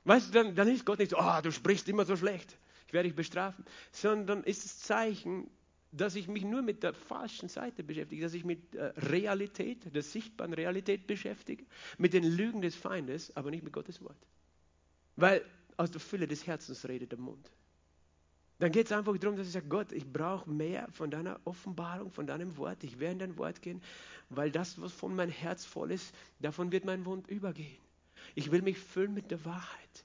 weißt du, dann, dann ist Gott nicht so, oh, du sprichst immer so schlecht, ich werde dich bestrafen. Sondern ist es Zeichen, dass ich mich nur mit der falschen Seite beschäftige, dass ich mit äh, Realität, der sichtbaren Realität beschäftige, mit den Lügen des Feindes, aber nicht mit Gottes Wort. Weil aus der Fülle des Herzens redet der Mund. Dann geht es einfach darum, dass ich sage, Gott, ich brauche mehr von deiner Offenbarung, von deinem Wort. Ich werde in dein Wort gehen, weil das, was von mein Herz voll ist, davon wird mein Mund übergehen. Ich will mich füllen mit der Wahrheit.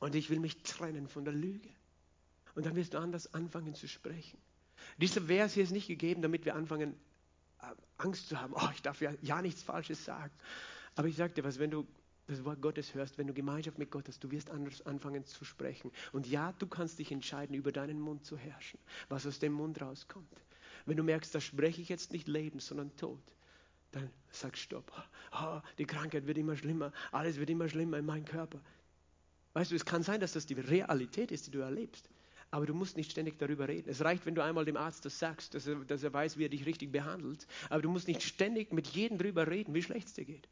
Und ich will mich trennen von der Lüge. Und dann wirst du anders anfangen zu sprechen. Dieser Vers hier ist nicht gegeben, damit wir anfangen, äh, Angst zu haben. Oh, ich darf ja, ja nichts Falsches sagen. Aber ich sage dir was, wenn du das Wort Gottes hörst, wenn du Gemeinschaft mit Gott hast, du wirst anders anfangen zu sprechen. Und ja, du kannst dich entscheiden, über deinen Mund zu herrschen, was aus dem Mund rauskommt. Wenn du merkst, da spreche ich jetzt nicht Leben, sondern Tod, dann sag Stopp. Oh, die Krankheit wird immer schlimmer, alles wird immer schlimmer in meinem Körper. Weißt du, es kann sein, dass das die Realität ist, die du erlebst. Aber du musst nicht ständig darüber reden. Es reicht, wenn du einmal dem Arzt das sagst, dass er, dass er weiß, wie er dich richtig behandelt. Aber du musst nicht ständig mit jedem darüber reden, wie schlecht es dir geht.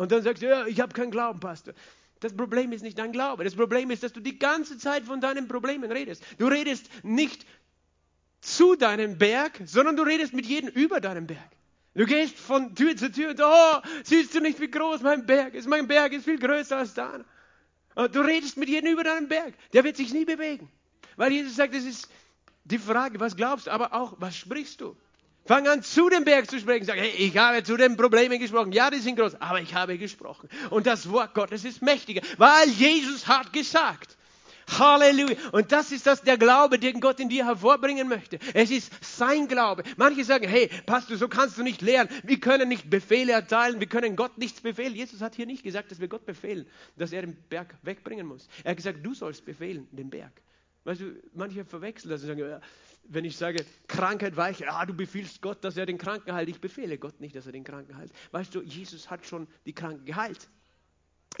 Und dann sagst du, ja, ich habe keinen Glauben, Pastor. Das Problem ist nicht dein Glaube. Das Problem ist, dass du die ganze Zeit von deinen Problemen redest. Du redest nicht zu deinem Berg, sondern du redest mit jedem über deinen Berg. Du gehst von Tür zu Tür und oh, siehst du nicht, wie groß mein Berg ist? Mein Berg ist viel größer als deiner. Und du redest mit jedem über deinen Berg. Der wird sich nie bewegen. Weil Jesus sagt, es ist die Frage, was glaubst du, aber auch, was sprichst du? Fang an, zu dem Berg zu sprechen. Sag, hey, ich habe zu den Problemen gesprochen. Ja, die sind groß, aber ich habe gesprochen. Und das Wort Gottes ist mächtiger, weil Jesus hat gesagt. Halleluja. Und das ist das, der Glaube, den Gott in dir hervorbringen möchte. Es ist sein Glaube. Manche sagen, hey, Pastor, so kannst du nicht lehren. Wir können nicht Befehle erteilen. Wir können Gott nichts befehlen. Jesus hat hier nicht gesagt, dass wir Gott befehlen, dass er den Berg wegbringen muss. Er hat gesagt, du sollst befehlen, den Berg. Weißt du, manche verwechseln das und sagen, wenn ich sage, Krankheit weiche, ah, du befiehlst Gott, dass er den Kranken heilt. Ich befehle Gott nicht, dass er den Kranken heilt. Weißt du, Jesus hat schon die Kranken geheilt.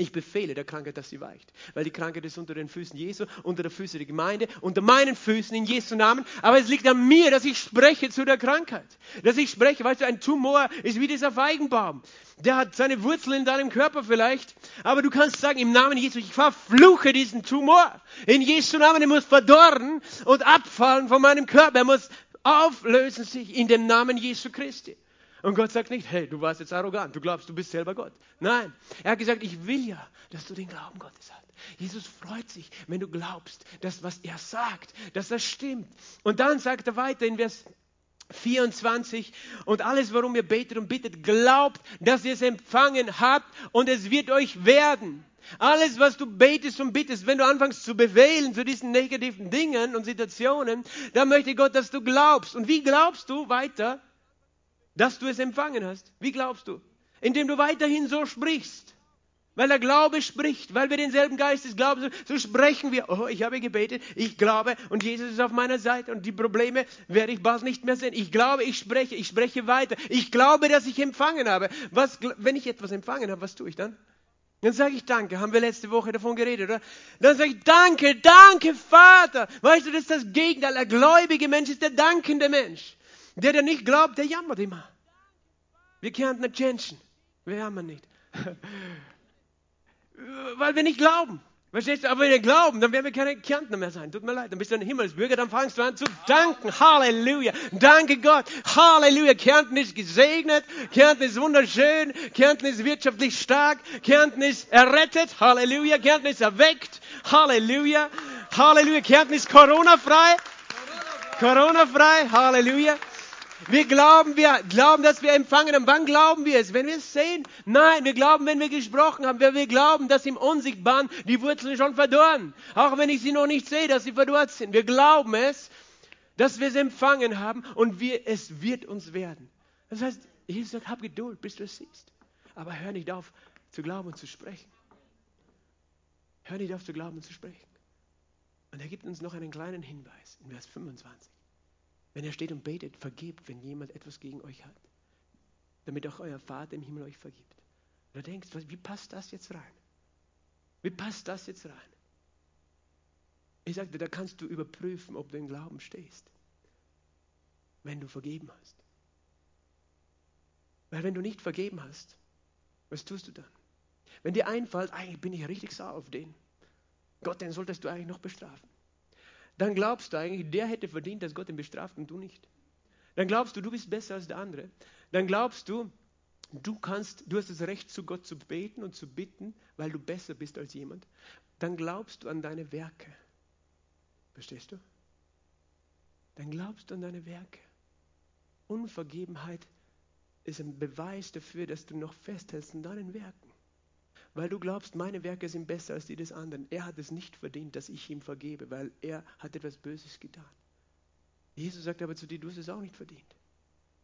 Ich befehle der Krankheit, dass sie weicht. Weil die Krankheit ist unter den Füßen Jesu, unter den Füßen der Gemeinde, unter meinen Füßen in Jesu Namen. Aber es liegt an mir, dass ich spreche zu der Krankheit. Dass ich spreche. Weißt du, ein Tumor ist wie dieser Feigenbaum. Der hat seine Wurzeln in deinem Körper vielleicht. Aber du kannst sagen, im Namen Jesu, ich verfluche diesen Tumor. In Jesu Namen, er muss verdorren und abfallen von meinem Körper. Er muss auflösen sich in dem Namen Jesu Christi. Und Gott sagt nicht, hey, du warst jetzt arrogant, du glaubst, du bist selber Gott. Nein, er hat gesagt, ich will ja, dass du den Glauben Gottes hast. Jesus freut sich, wenn du glaubst, dass was er sagt, dass das stimmt. Und dann sagt er weiter in Vers 24 und alles, warum ihr betet und bittet, glaubt, dass ihr es empfangen habt und es wird euch werden. Alles, was du betest und bittest, wenn du anfängst zu befehlen zu diesen negativen Dingen und Situationen, dann möchte Gott, dass du glaubst. Und wie glaubst du weiter? Dass du es empfangen hast. Wie glaubst du? Indem du weiterhin so sprichst. Weil der Glaube spricht, weil wir denselben Geist des Glaubens, so sprechen wir. Oh, ich habe gebetet, ich glaube und Jesus ist auf meiner Seite und die Probleme werde ich bald nicht mehr sehen. Ich glaube, ich spreche, ich spreche weiter. Ich glaube, dass ich empfangen habe. Was, wenn ich etwas empfangen habe, was tue ich dann? Dann sage ich Danke. Haben wir letzte Woche davon geredet, oder? Dann sage ich Danke, danke, Vater. Weißt du, das ist das Gegenteil. Der gläubige Mensch ist der dankende Mensch. Der, der nicht glaubt, der jammert immer. Wir können nicht changen. Wir jammern nicht. Weil wir nicht glauben. Verstehst du? Aber wenn wir glauben, dann werden wir keine Kärntner mehr sein. Tut mir leid, dann bist du ein Himmelsbürger, dann fangst du an zu danken. Halleluja. Danke Gott. Halleluja. Kärnten ist gesegnet. Kärnten ist wunderschön. Kärnten ist wirtschaftlich stark. Kärnten ist errettet. Halleluja. Kärnten ist erweckt. Halleluja. Halleluja. Kärnten ist Corona-frei. Corona-frei. Halleluja. Wir glauben, wir glauben, dass wir empfangen haben. Wann glauben wir es? Wenn wir es sehen? Nein, wir glauben, wenn wir gesprochen haben. Wir, wir glauben, dass im Unsichtbaren die Wurzeln schon verdorren. Auch wenn ich sie noch nicht sehe, dass sie verdorrt sind. Wir glauben es, dass wir es empfangen haben und wir, es wird uns werden. Das heißt, Jesus sagt, hab Geduld, bis du es siehst. Aber hör nicht auf zu glauben und zu sprechen. Hör nicht auf zu glauben und zu sprechen. Und er gibt uns noch einen kleinen Hinweis in Vers 25. Wenn er steht und betet, vergebt, wenn jemand etwas gegen euch hat, damit auch euer Vater im Himmel euch vergibt. Und du denkst, wie passt das jetzt rein? Wie passt das jetzt rein? Ich sagte, da kannst du überprüfen, ob du im Glauben stehst, wenn du vergeben hast. Weil wenn du nicht vergeben hast, was tust du dann? Wenn dir einfällt, eigentlich bin ich richtig sauer auf den. Gott, den solltest du eigentlich noch bestrafen. Dann glaubst du eigentlich, der hätte verdient, dass Gott ihn bestraft und du nicht. Dann glaubst du, du bist besser als der andere. Dann glaubst du, du kannst, du hast das Recht, zu Gott zu beten und zu bitten, weil du besser bist als jemand. Dann glaubst du an deine Werke. Verstehst du? Dann glaubst du an deine Werke. Unvergebenheit ist ein Beweis dafür, dass du noch festhältst an deinen Werken weil du glaubst, meine Werke sind besser als die des anderen. Er hat es nicht verdient, dass ich ihm vergebe, weil er hat etwas Böses getan. Jesus sagt aber zu dir, du hast es auch nicht verdient.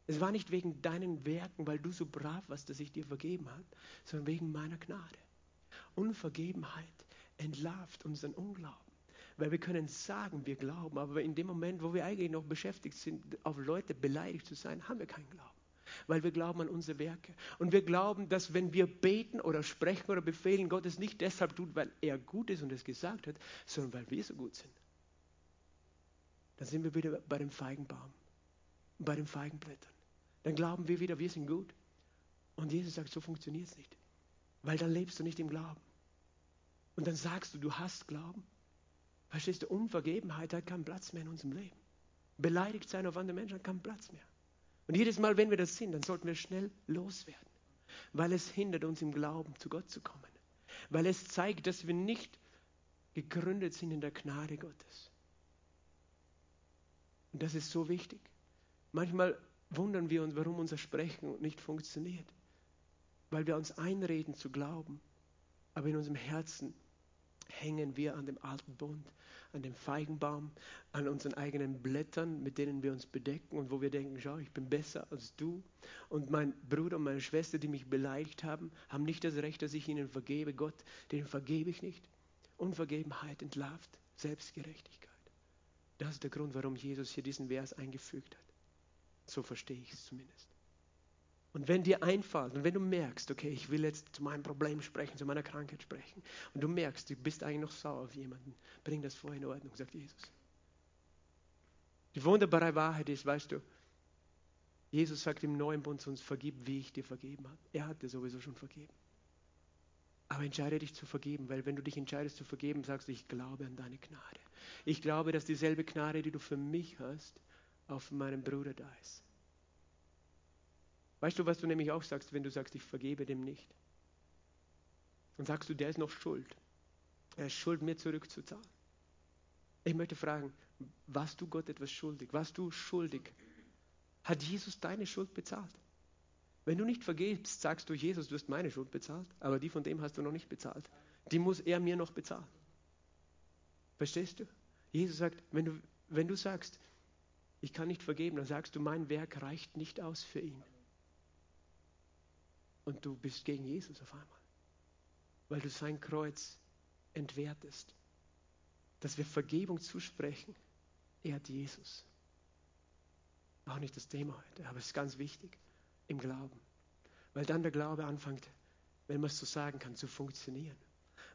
Es war nicht wegen deinen Werken, weil du so brav warst, dass ich dir vergeben habe, sondern wegen meiner Gnade. Unvergebenheit entlarvt unseren Unglauben. Weil wir können sagen, wir glauben, aber in dem Moment, wo wir eigentlich noch beschäftigt sind, auf Leute beleidigt zu sein, haben wir keinen Glauben weil wir glauben an unsere Werke. Und wir glauben, dass wenn wir beten oder sprechen oder befehlen, Gott es nicht deshalb tut, weil er gut ist und es gesagt hat, sondern weil wir so gut sind. Dann sind wir wieder bei dem Feigenbaum, bei den Feigenblättern. Dann glauben wir wieder, wir sind gut. Und Jesus sagt, so funktioniert es nicht. Weil dann lebst du nicht im Glauben. Und dann sagst du, du hast Glauben. Verstehst du, Unvergebenheit hat keinen Platz mehr in unserem Leben. Beleidigt sein auf andere Menschen hat keinen Platz mehr. Und jedes Mal, wenn wir das sind, dann sollten wir schnell loswerden, weil es hindert uns im Glauben zu Gott zu kommen, weil es zeigt, dass wir nicht gegründet sind in der Gnade Gottes. Und das ist so wichtig. Manchmal wundern wir uns, warum unser Sprechen nicht funktioniert, weil wir uns einreden zu glauben, aber in unserem Herzen hängen wir an dem alten Bund, an dem Feigenbaum, an unseren eigenen Blättern, mit denen wir uns bedecken und wo wir denken, schau, ich bin besser als du. Und mein Bruder und meine Schwester, die mich beleidigt haben, haben nicht das Recht, dass ich ihnen vergebe. Gott, denen vergebe ich nicht. Unvergebenheit entlarvt Selbstgerechtigkeit. Das ist der Grund, warum Jesus hier diesen Vers eingefügt hat. So verstehe ich es zumindest. Und wenn dir einfällt und wenn du merkst, okay, ich will jetzt zu meinem Problem sprechen, zu meiner Krankheit sprechen, und du merkst, du bist eigentlich noch sauer auf jemanden, bring das vor in Ordnung, sagt Jesus. Die wunderbare Wahrheit ist, weißt du, Jesus sagt im neuen Bund zu uns, vergib, wie ich dir vergeben habe. Er hat dir sowieso schon vergeben. Aber entscheide dich zu vergeben, weil wenn du dich entscheidest zu vergeben, sagst du, ich glaube an deine Gnade. Ich glaube, dass dieselbe Gnade, die du für mich hast, auf meinen Bruder da ist. Weißt du, was du nämlich auch sagst, wenn du sagst, ich vergebe dem nicht? Dann sagst du, der ist noch schuld. Er ist schuld, mir zurückzuzahlen. Ich möchte fragen, warst du Gott etwas schuldig? Warst du schuldig? Hat Jesus deine Schuld bezahlt? Wenn du nicht vergibst, sagst du, Jesus, du hast meine Schuld bezahlt, aber die von dem hast du noch nicht bezahlt. Die muss er mir noch bezahlen. Verstehst du? Jesus sagt, wenn du, wenn du sagst, ich kann nicht vergeben, dann sagst du, mein Werk reicht nicht aus für ihn und du bist gegen Jesus auf einmal, weil du sein Kreuz entwertest. Dass wir Vergebung zusprechen, ehrt Jesus. Auch nicht das Thema heute, aber es ist ganz wichtig im Glauben, weil dann der Glaube anfängt, wenn man es so sagen kann, zu funktionieren.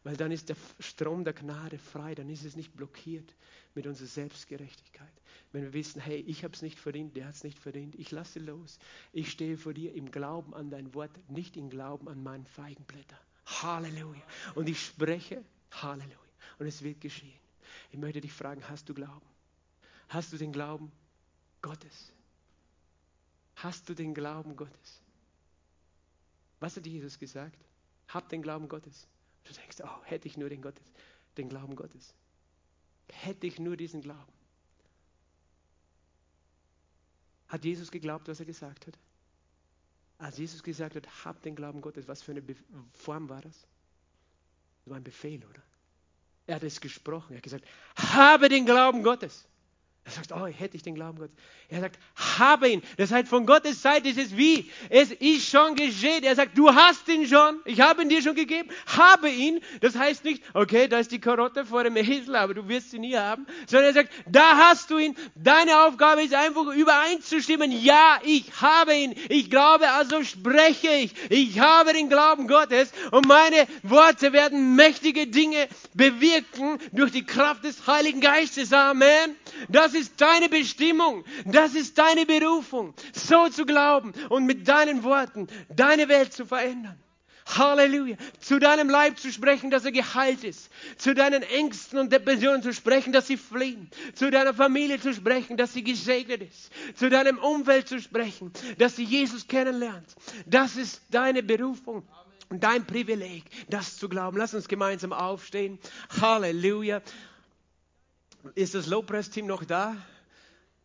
Weil dann ist der Strom der Gnade frei, dann ist es nicht blockiert mit unserer Selbstgerechtigkeit. Wenn wir wissen, hey, ich habe es nicht verdient, der hat es nicht verdient, ich lasse los. Ich stehe vor dir im Glauben an dein Wort, nicht im Glauben an meinen Feigenblätter. Halleluja. Und ich spreche, Halleluja. Und es wird geschehen. Ich möchte dich fragen, hast du Glauben? Hast du den Glauben Gottes? Hast du den Glauben Gottes? Was hat Jesus gesagt? Hab den Glauben Gottes. Du denkst, oh, hätte ich nur den, Gottes, den Glauben Gottes. Hätte ich nur diesen Glauben. Hat Jesus geglaubt, was er gesagt hat? Als Jesus gesagt hat, hab den Glauben Gottes, was für eine Be Form war das? Das war ein Befehl, oder? Er hat es gesprochen. Er hat gesagt, habe den Glauben Gottes. Er sagt, oh, hätte ich den Glauben Gottes. Er sagt, habe ihn. Das heißt, von Gottes Seite ist es wie, es ist schon geschehen. Er sagt, du hast ihn schon, ich habe ihn dir schon gegeben, habe ihn. Das heißt nicht, okay, da ist die Karotte vor dem Esel, aber du wirst sie nie haben. Sondern er sagt, da hast du ihn. Deine Aufgabe ist einfach übereinzustimmen. Ja, ich habe ihn. Ich glaube, also spreche ich. Ich habe den Glauben Gottes und meine Worte werden mächtige Dinge bewirken durch die Kraft des Heiligen Geistes. Amen. Das ist deine Bestimmung. Das ist deine Berufung. So zu glauben und mit deinen Worten deine Welt zu verändern. Halleluja. Zu deinem Leib zu sprechen, dass er geheilt ist. Zu deinen Ängsten und Depressionen zu sprechen, dass sie fliehen. Zu deiner Familie zu sprechen, dass sie gesegnet ist. Zu deinem Umfeld zu sprechen, dass sie Jesus kennenlernt. Das ist deine Berufung. Und dein Privileg, das zu glauben. Lass uns gemeinsam aufstehen. Halleluja. Ist das Lobpreisteam noch da?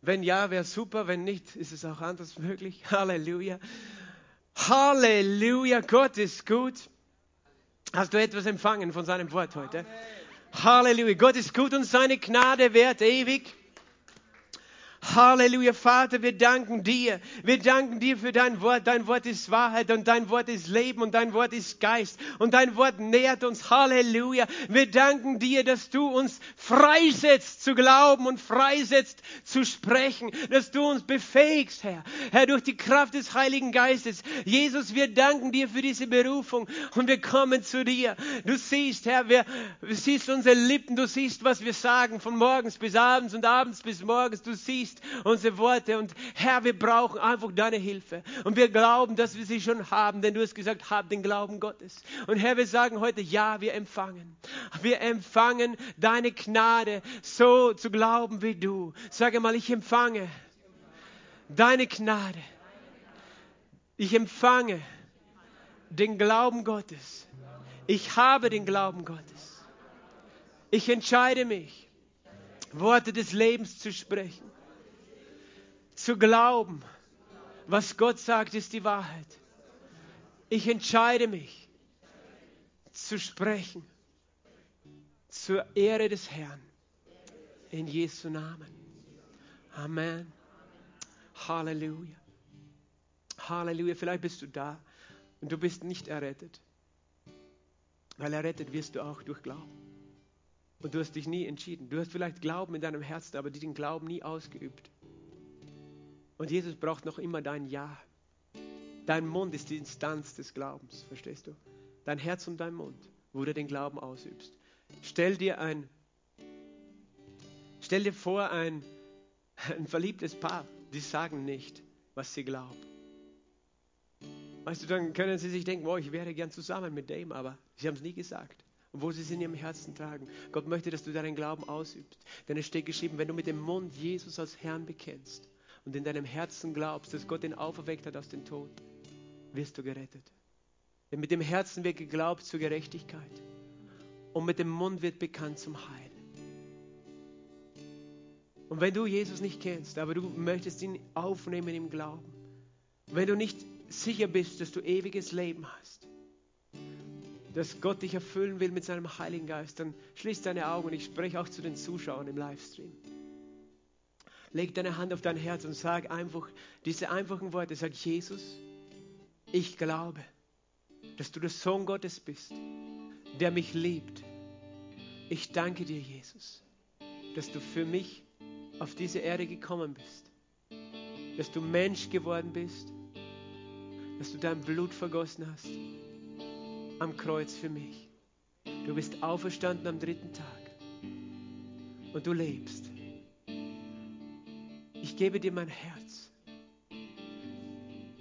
Wenn ja, wäre super. Wenn nicht, ist es auch anders möglich. Halleluja. Halleluja. Gott ist gut. Hast du etwas empfangen von seinem Wort heute? Amen. Halleluja. Gott ist gut und seine Gnade währt ewig. Halleluja, Vater, wir danken dir. Wir danken dir für dein Wort. Dein Wort ist Wahrheit und dein Wort ist Leben und dein Wort ist Geist und dein Wort nährt uns. Halleluja. Wir danken dir, dass du uns freisetzt zu glauben und freisetzt zu sprechen, dass du uns befähigst, Herr. Herr, durch die Kraft des Heiligen Geistes. Jesus, wir danken dir für diese Berufung und wir kommen zu dir. Du siehst, Herr, wir, du siehst unsere Lippen, du siehst, was wir sagen, von morgens bis abends und abends bis morgens. Du siehst, siehst unsere Worte. Und Herr, wir brauchen einfach deine Hilfe. Und wir glauben, dass wir sie schon haben, denn du hast gesagt, hab den Glauben Gottes. Und Herr, wir sagen heute, ja, wir empfangen. Wir empfangen deine Gnade, so zu glauben wie du. Sage mal, ich empfange deine Gnade. Ich empfange den Glauben Gottes. Ich habe den Glauben Gottes. Ich entscheide mich, Worte des Lebens zu sprechen zu glauben, was Gott sagt, ist die Wahrheit. Ich entscheide mich zu sprechen zur Ehre des Herrn. In Jesu Namen. Amen. Halleluja. Halleluja. Vielleicht bist du da und du bist nicht errettet. Weil errettet wirst du auch durch Glauben. Und du hast dich nie entschieden. Du hast vielleicht Glauben in deinem Herzen, aber den Glauben nie ausgeübt. Und Jesus braucht noch immer dein Ja. Dein Mund ist die Instanz des Glaubens, verstehst du? Dein Herz und dein Mund, wo du den Glauben ausübst. Stell dir ein, stell dir vor, ein, ein verliebtes Paar, die sagen nicht, was sie glauben. Weißt du, dann können sie sich denken, oh, ich wäre gern zusammen mit dem, aber sie haben es nie gesagt. Obwohl sie es in ihrem Herzen tragen. Gott möchte, dass du deinen Glauben ausübst. Denn es steht geschrieben, wenn du mit dem Mund Jesus als Herrn bekennst und in deinem Herzen glaubst, dass Gott ihn auferweckt hat aus dem Tod, wirst du gerettet. Denn mit dem Herzen wird geglaubt zur Gerechtigkeit und mit dem Mund wird bekannt zum Heil. Und wenn du Jesus nicht kennst, aber du möchtest ihn aufnehmen im Glauben, wenn du nicht sicher bist, dass du ewiges Leben hast, dass Gott dich erfüllen will mit seinem Heiligen Geist, dann schließ deine Augen und ich spreche auch zu den Zuschauern im Livestream. Leg deine Hand auf dein Herz und sag einfach diese einfachen Worte. Sag, Jesus, ich glaube, dass du der Sohn Gottes bist, der mich liebt. Ich danke dir, Jesus, dass du für mich auf diese Erde gekommen bist, dass du Mensch geworden bist, dass du dein Blut vergossen hast am Kreuz für mich. Du bist auferstanden am dritten Tag und du lebst. Gebe dir mein Herz.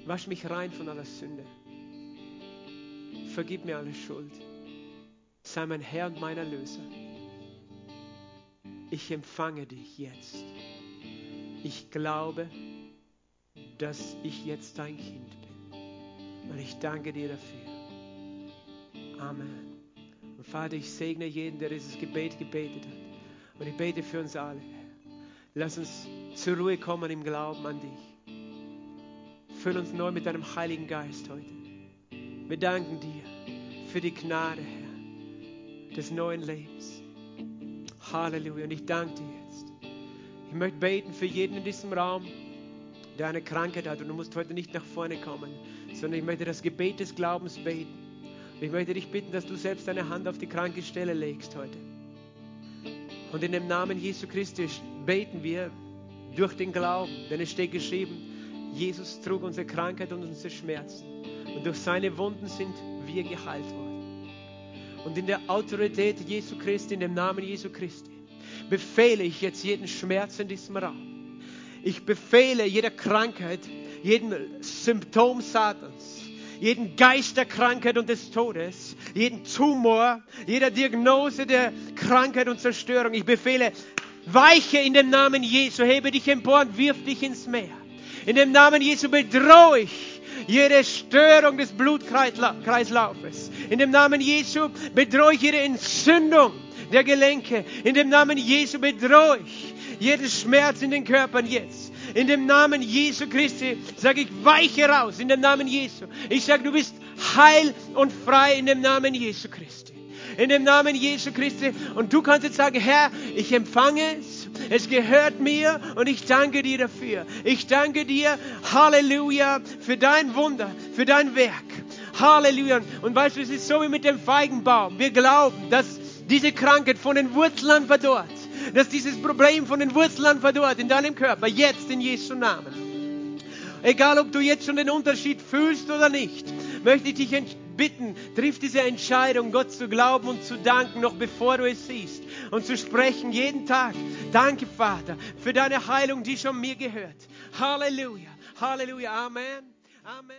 Wasch mich rein von aller Sünde. Vergib mir alle Schuld. Sei mein Herr und mein Erlöser. Ich empfange dich jetzt. Ich glaube, dass ich jetzt dein Kind bin. Und ich danke dir dafür. Amen. Und Vater, ich segne jeden, der dieses Gebet gebetet hat. Und ich bete für uns alle. Lass uns zur Ruhe kommen im Glauben an dich. Füll uns neu mit deinem Heiligen Geist heute. Wir danken dir für die Gnade, Herr, des neuen Lebens. Halleluja. Und ich danke dir jetzt. Ich möchte beten für jeden in diesem Raum, der eine Krankheit hat. Und du musst heute nicht nach vorne kommen, sondern ich möchte das Gebet des Glaubens beten. Und ich möchte dich bitten, dass du selbst deine Hand auf die kranke Stelle legst heute. Und in dem Namen Jesu Christi beten wir durch den Glauben, denn es steht geschrieben, Jesus trug unsere Krankheit und unsere Schmerzen. Und durch seine Wunden sind wir geheilt worden. Und in der Autorität Jesu Christi, in dem Namen Jesu Christi, befehle ich jetzt jeden Schmerz in diesem Raum. Ich befehle jeder Krankheit, jedem Symptom Satans, jeden Geist der Krankheit und des Todes, jeden Tumor, jeder Diagnose der Krankheit und Zerstörung. Ich befehle, weiche in dem Namen Jesu, hebe dich empor und wirf dich ins Meer. In dem Namen Jesu bedrohe ich jede Störung des Blutkreislaufes. In dem Namen Jesu bedrohe ich jede Entzündung der Gelenke. In dem Namen Jesu bedrohe ich jeden Schmerz in den Körpern jetzt. In dem Namen Jesu Christi sage ich, weiche raus. In dem Namen Jesu. Ich sage, du bist heil und frei in dem Namen Jesu Christi. In dem Namen Jesu Christi. Und du kannst jetzt sagen, Herr, ich empfange es. Es gehört mir und ich danke dir dafür. Ich danke dir, Halleluja, für dein Wunder, für dein Werk. Halleluja. Und weißt du, es ist so wie mit dem Feigenbaum. Wir glauben, dass diese Krankheit von den Wurzeln verdorrt. Dass dieses Problem von den Wurzeln verdorrt in deinem Körper. Jetzt in Jesu Namen. Egal, ob du jetzt schon den Unterschied fühlst oder nicht, möchte ich dich bitten, triff diese Entscheidung, Gott zu glauben und zu danken, noch bevor du es siehst. Und zu sprechen jeden Tag. Danke, Vater, für deine Heilung, die schon mir gehört. Halleluja. Halleluja. Amen. Amen.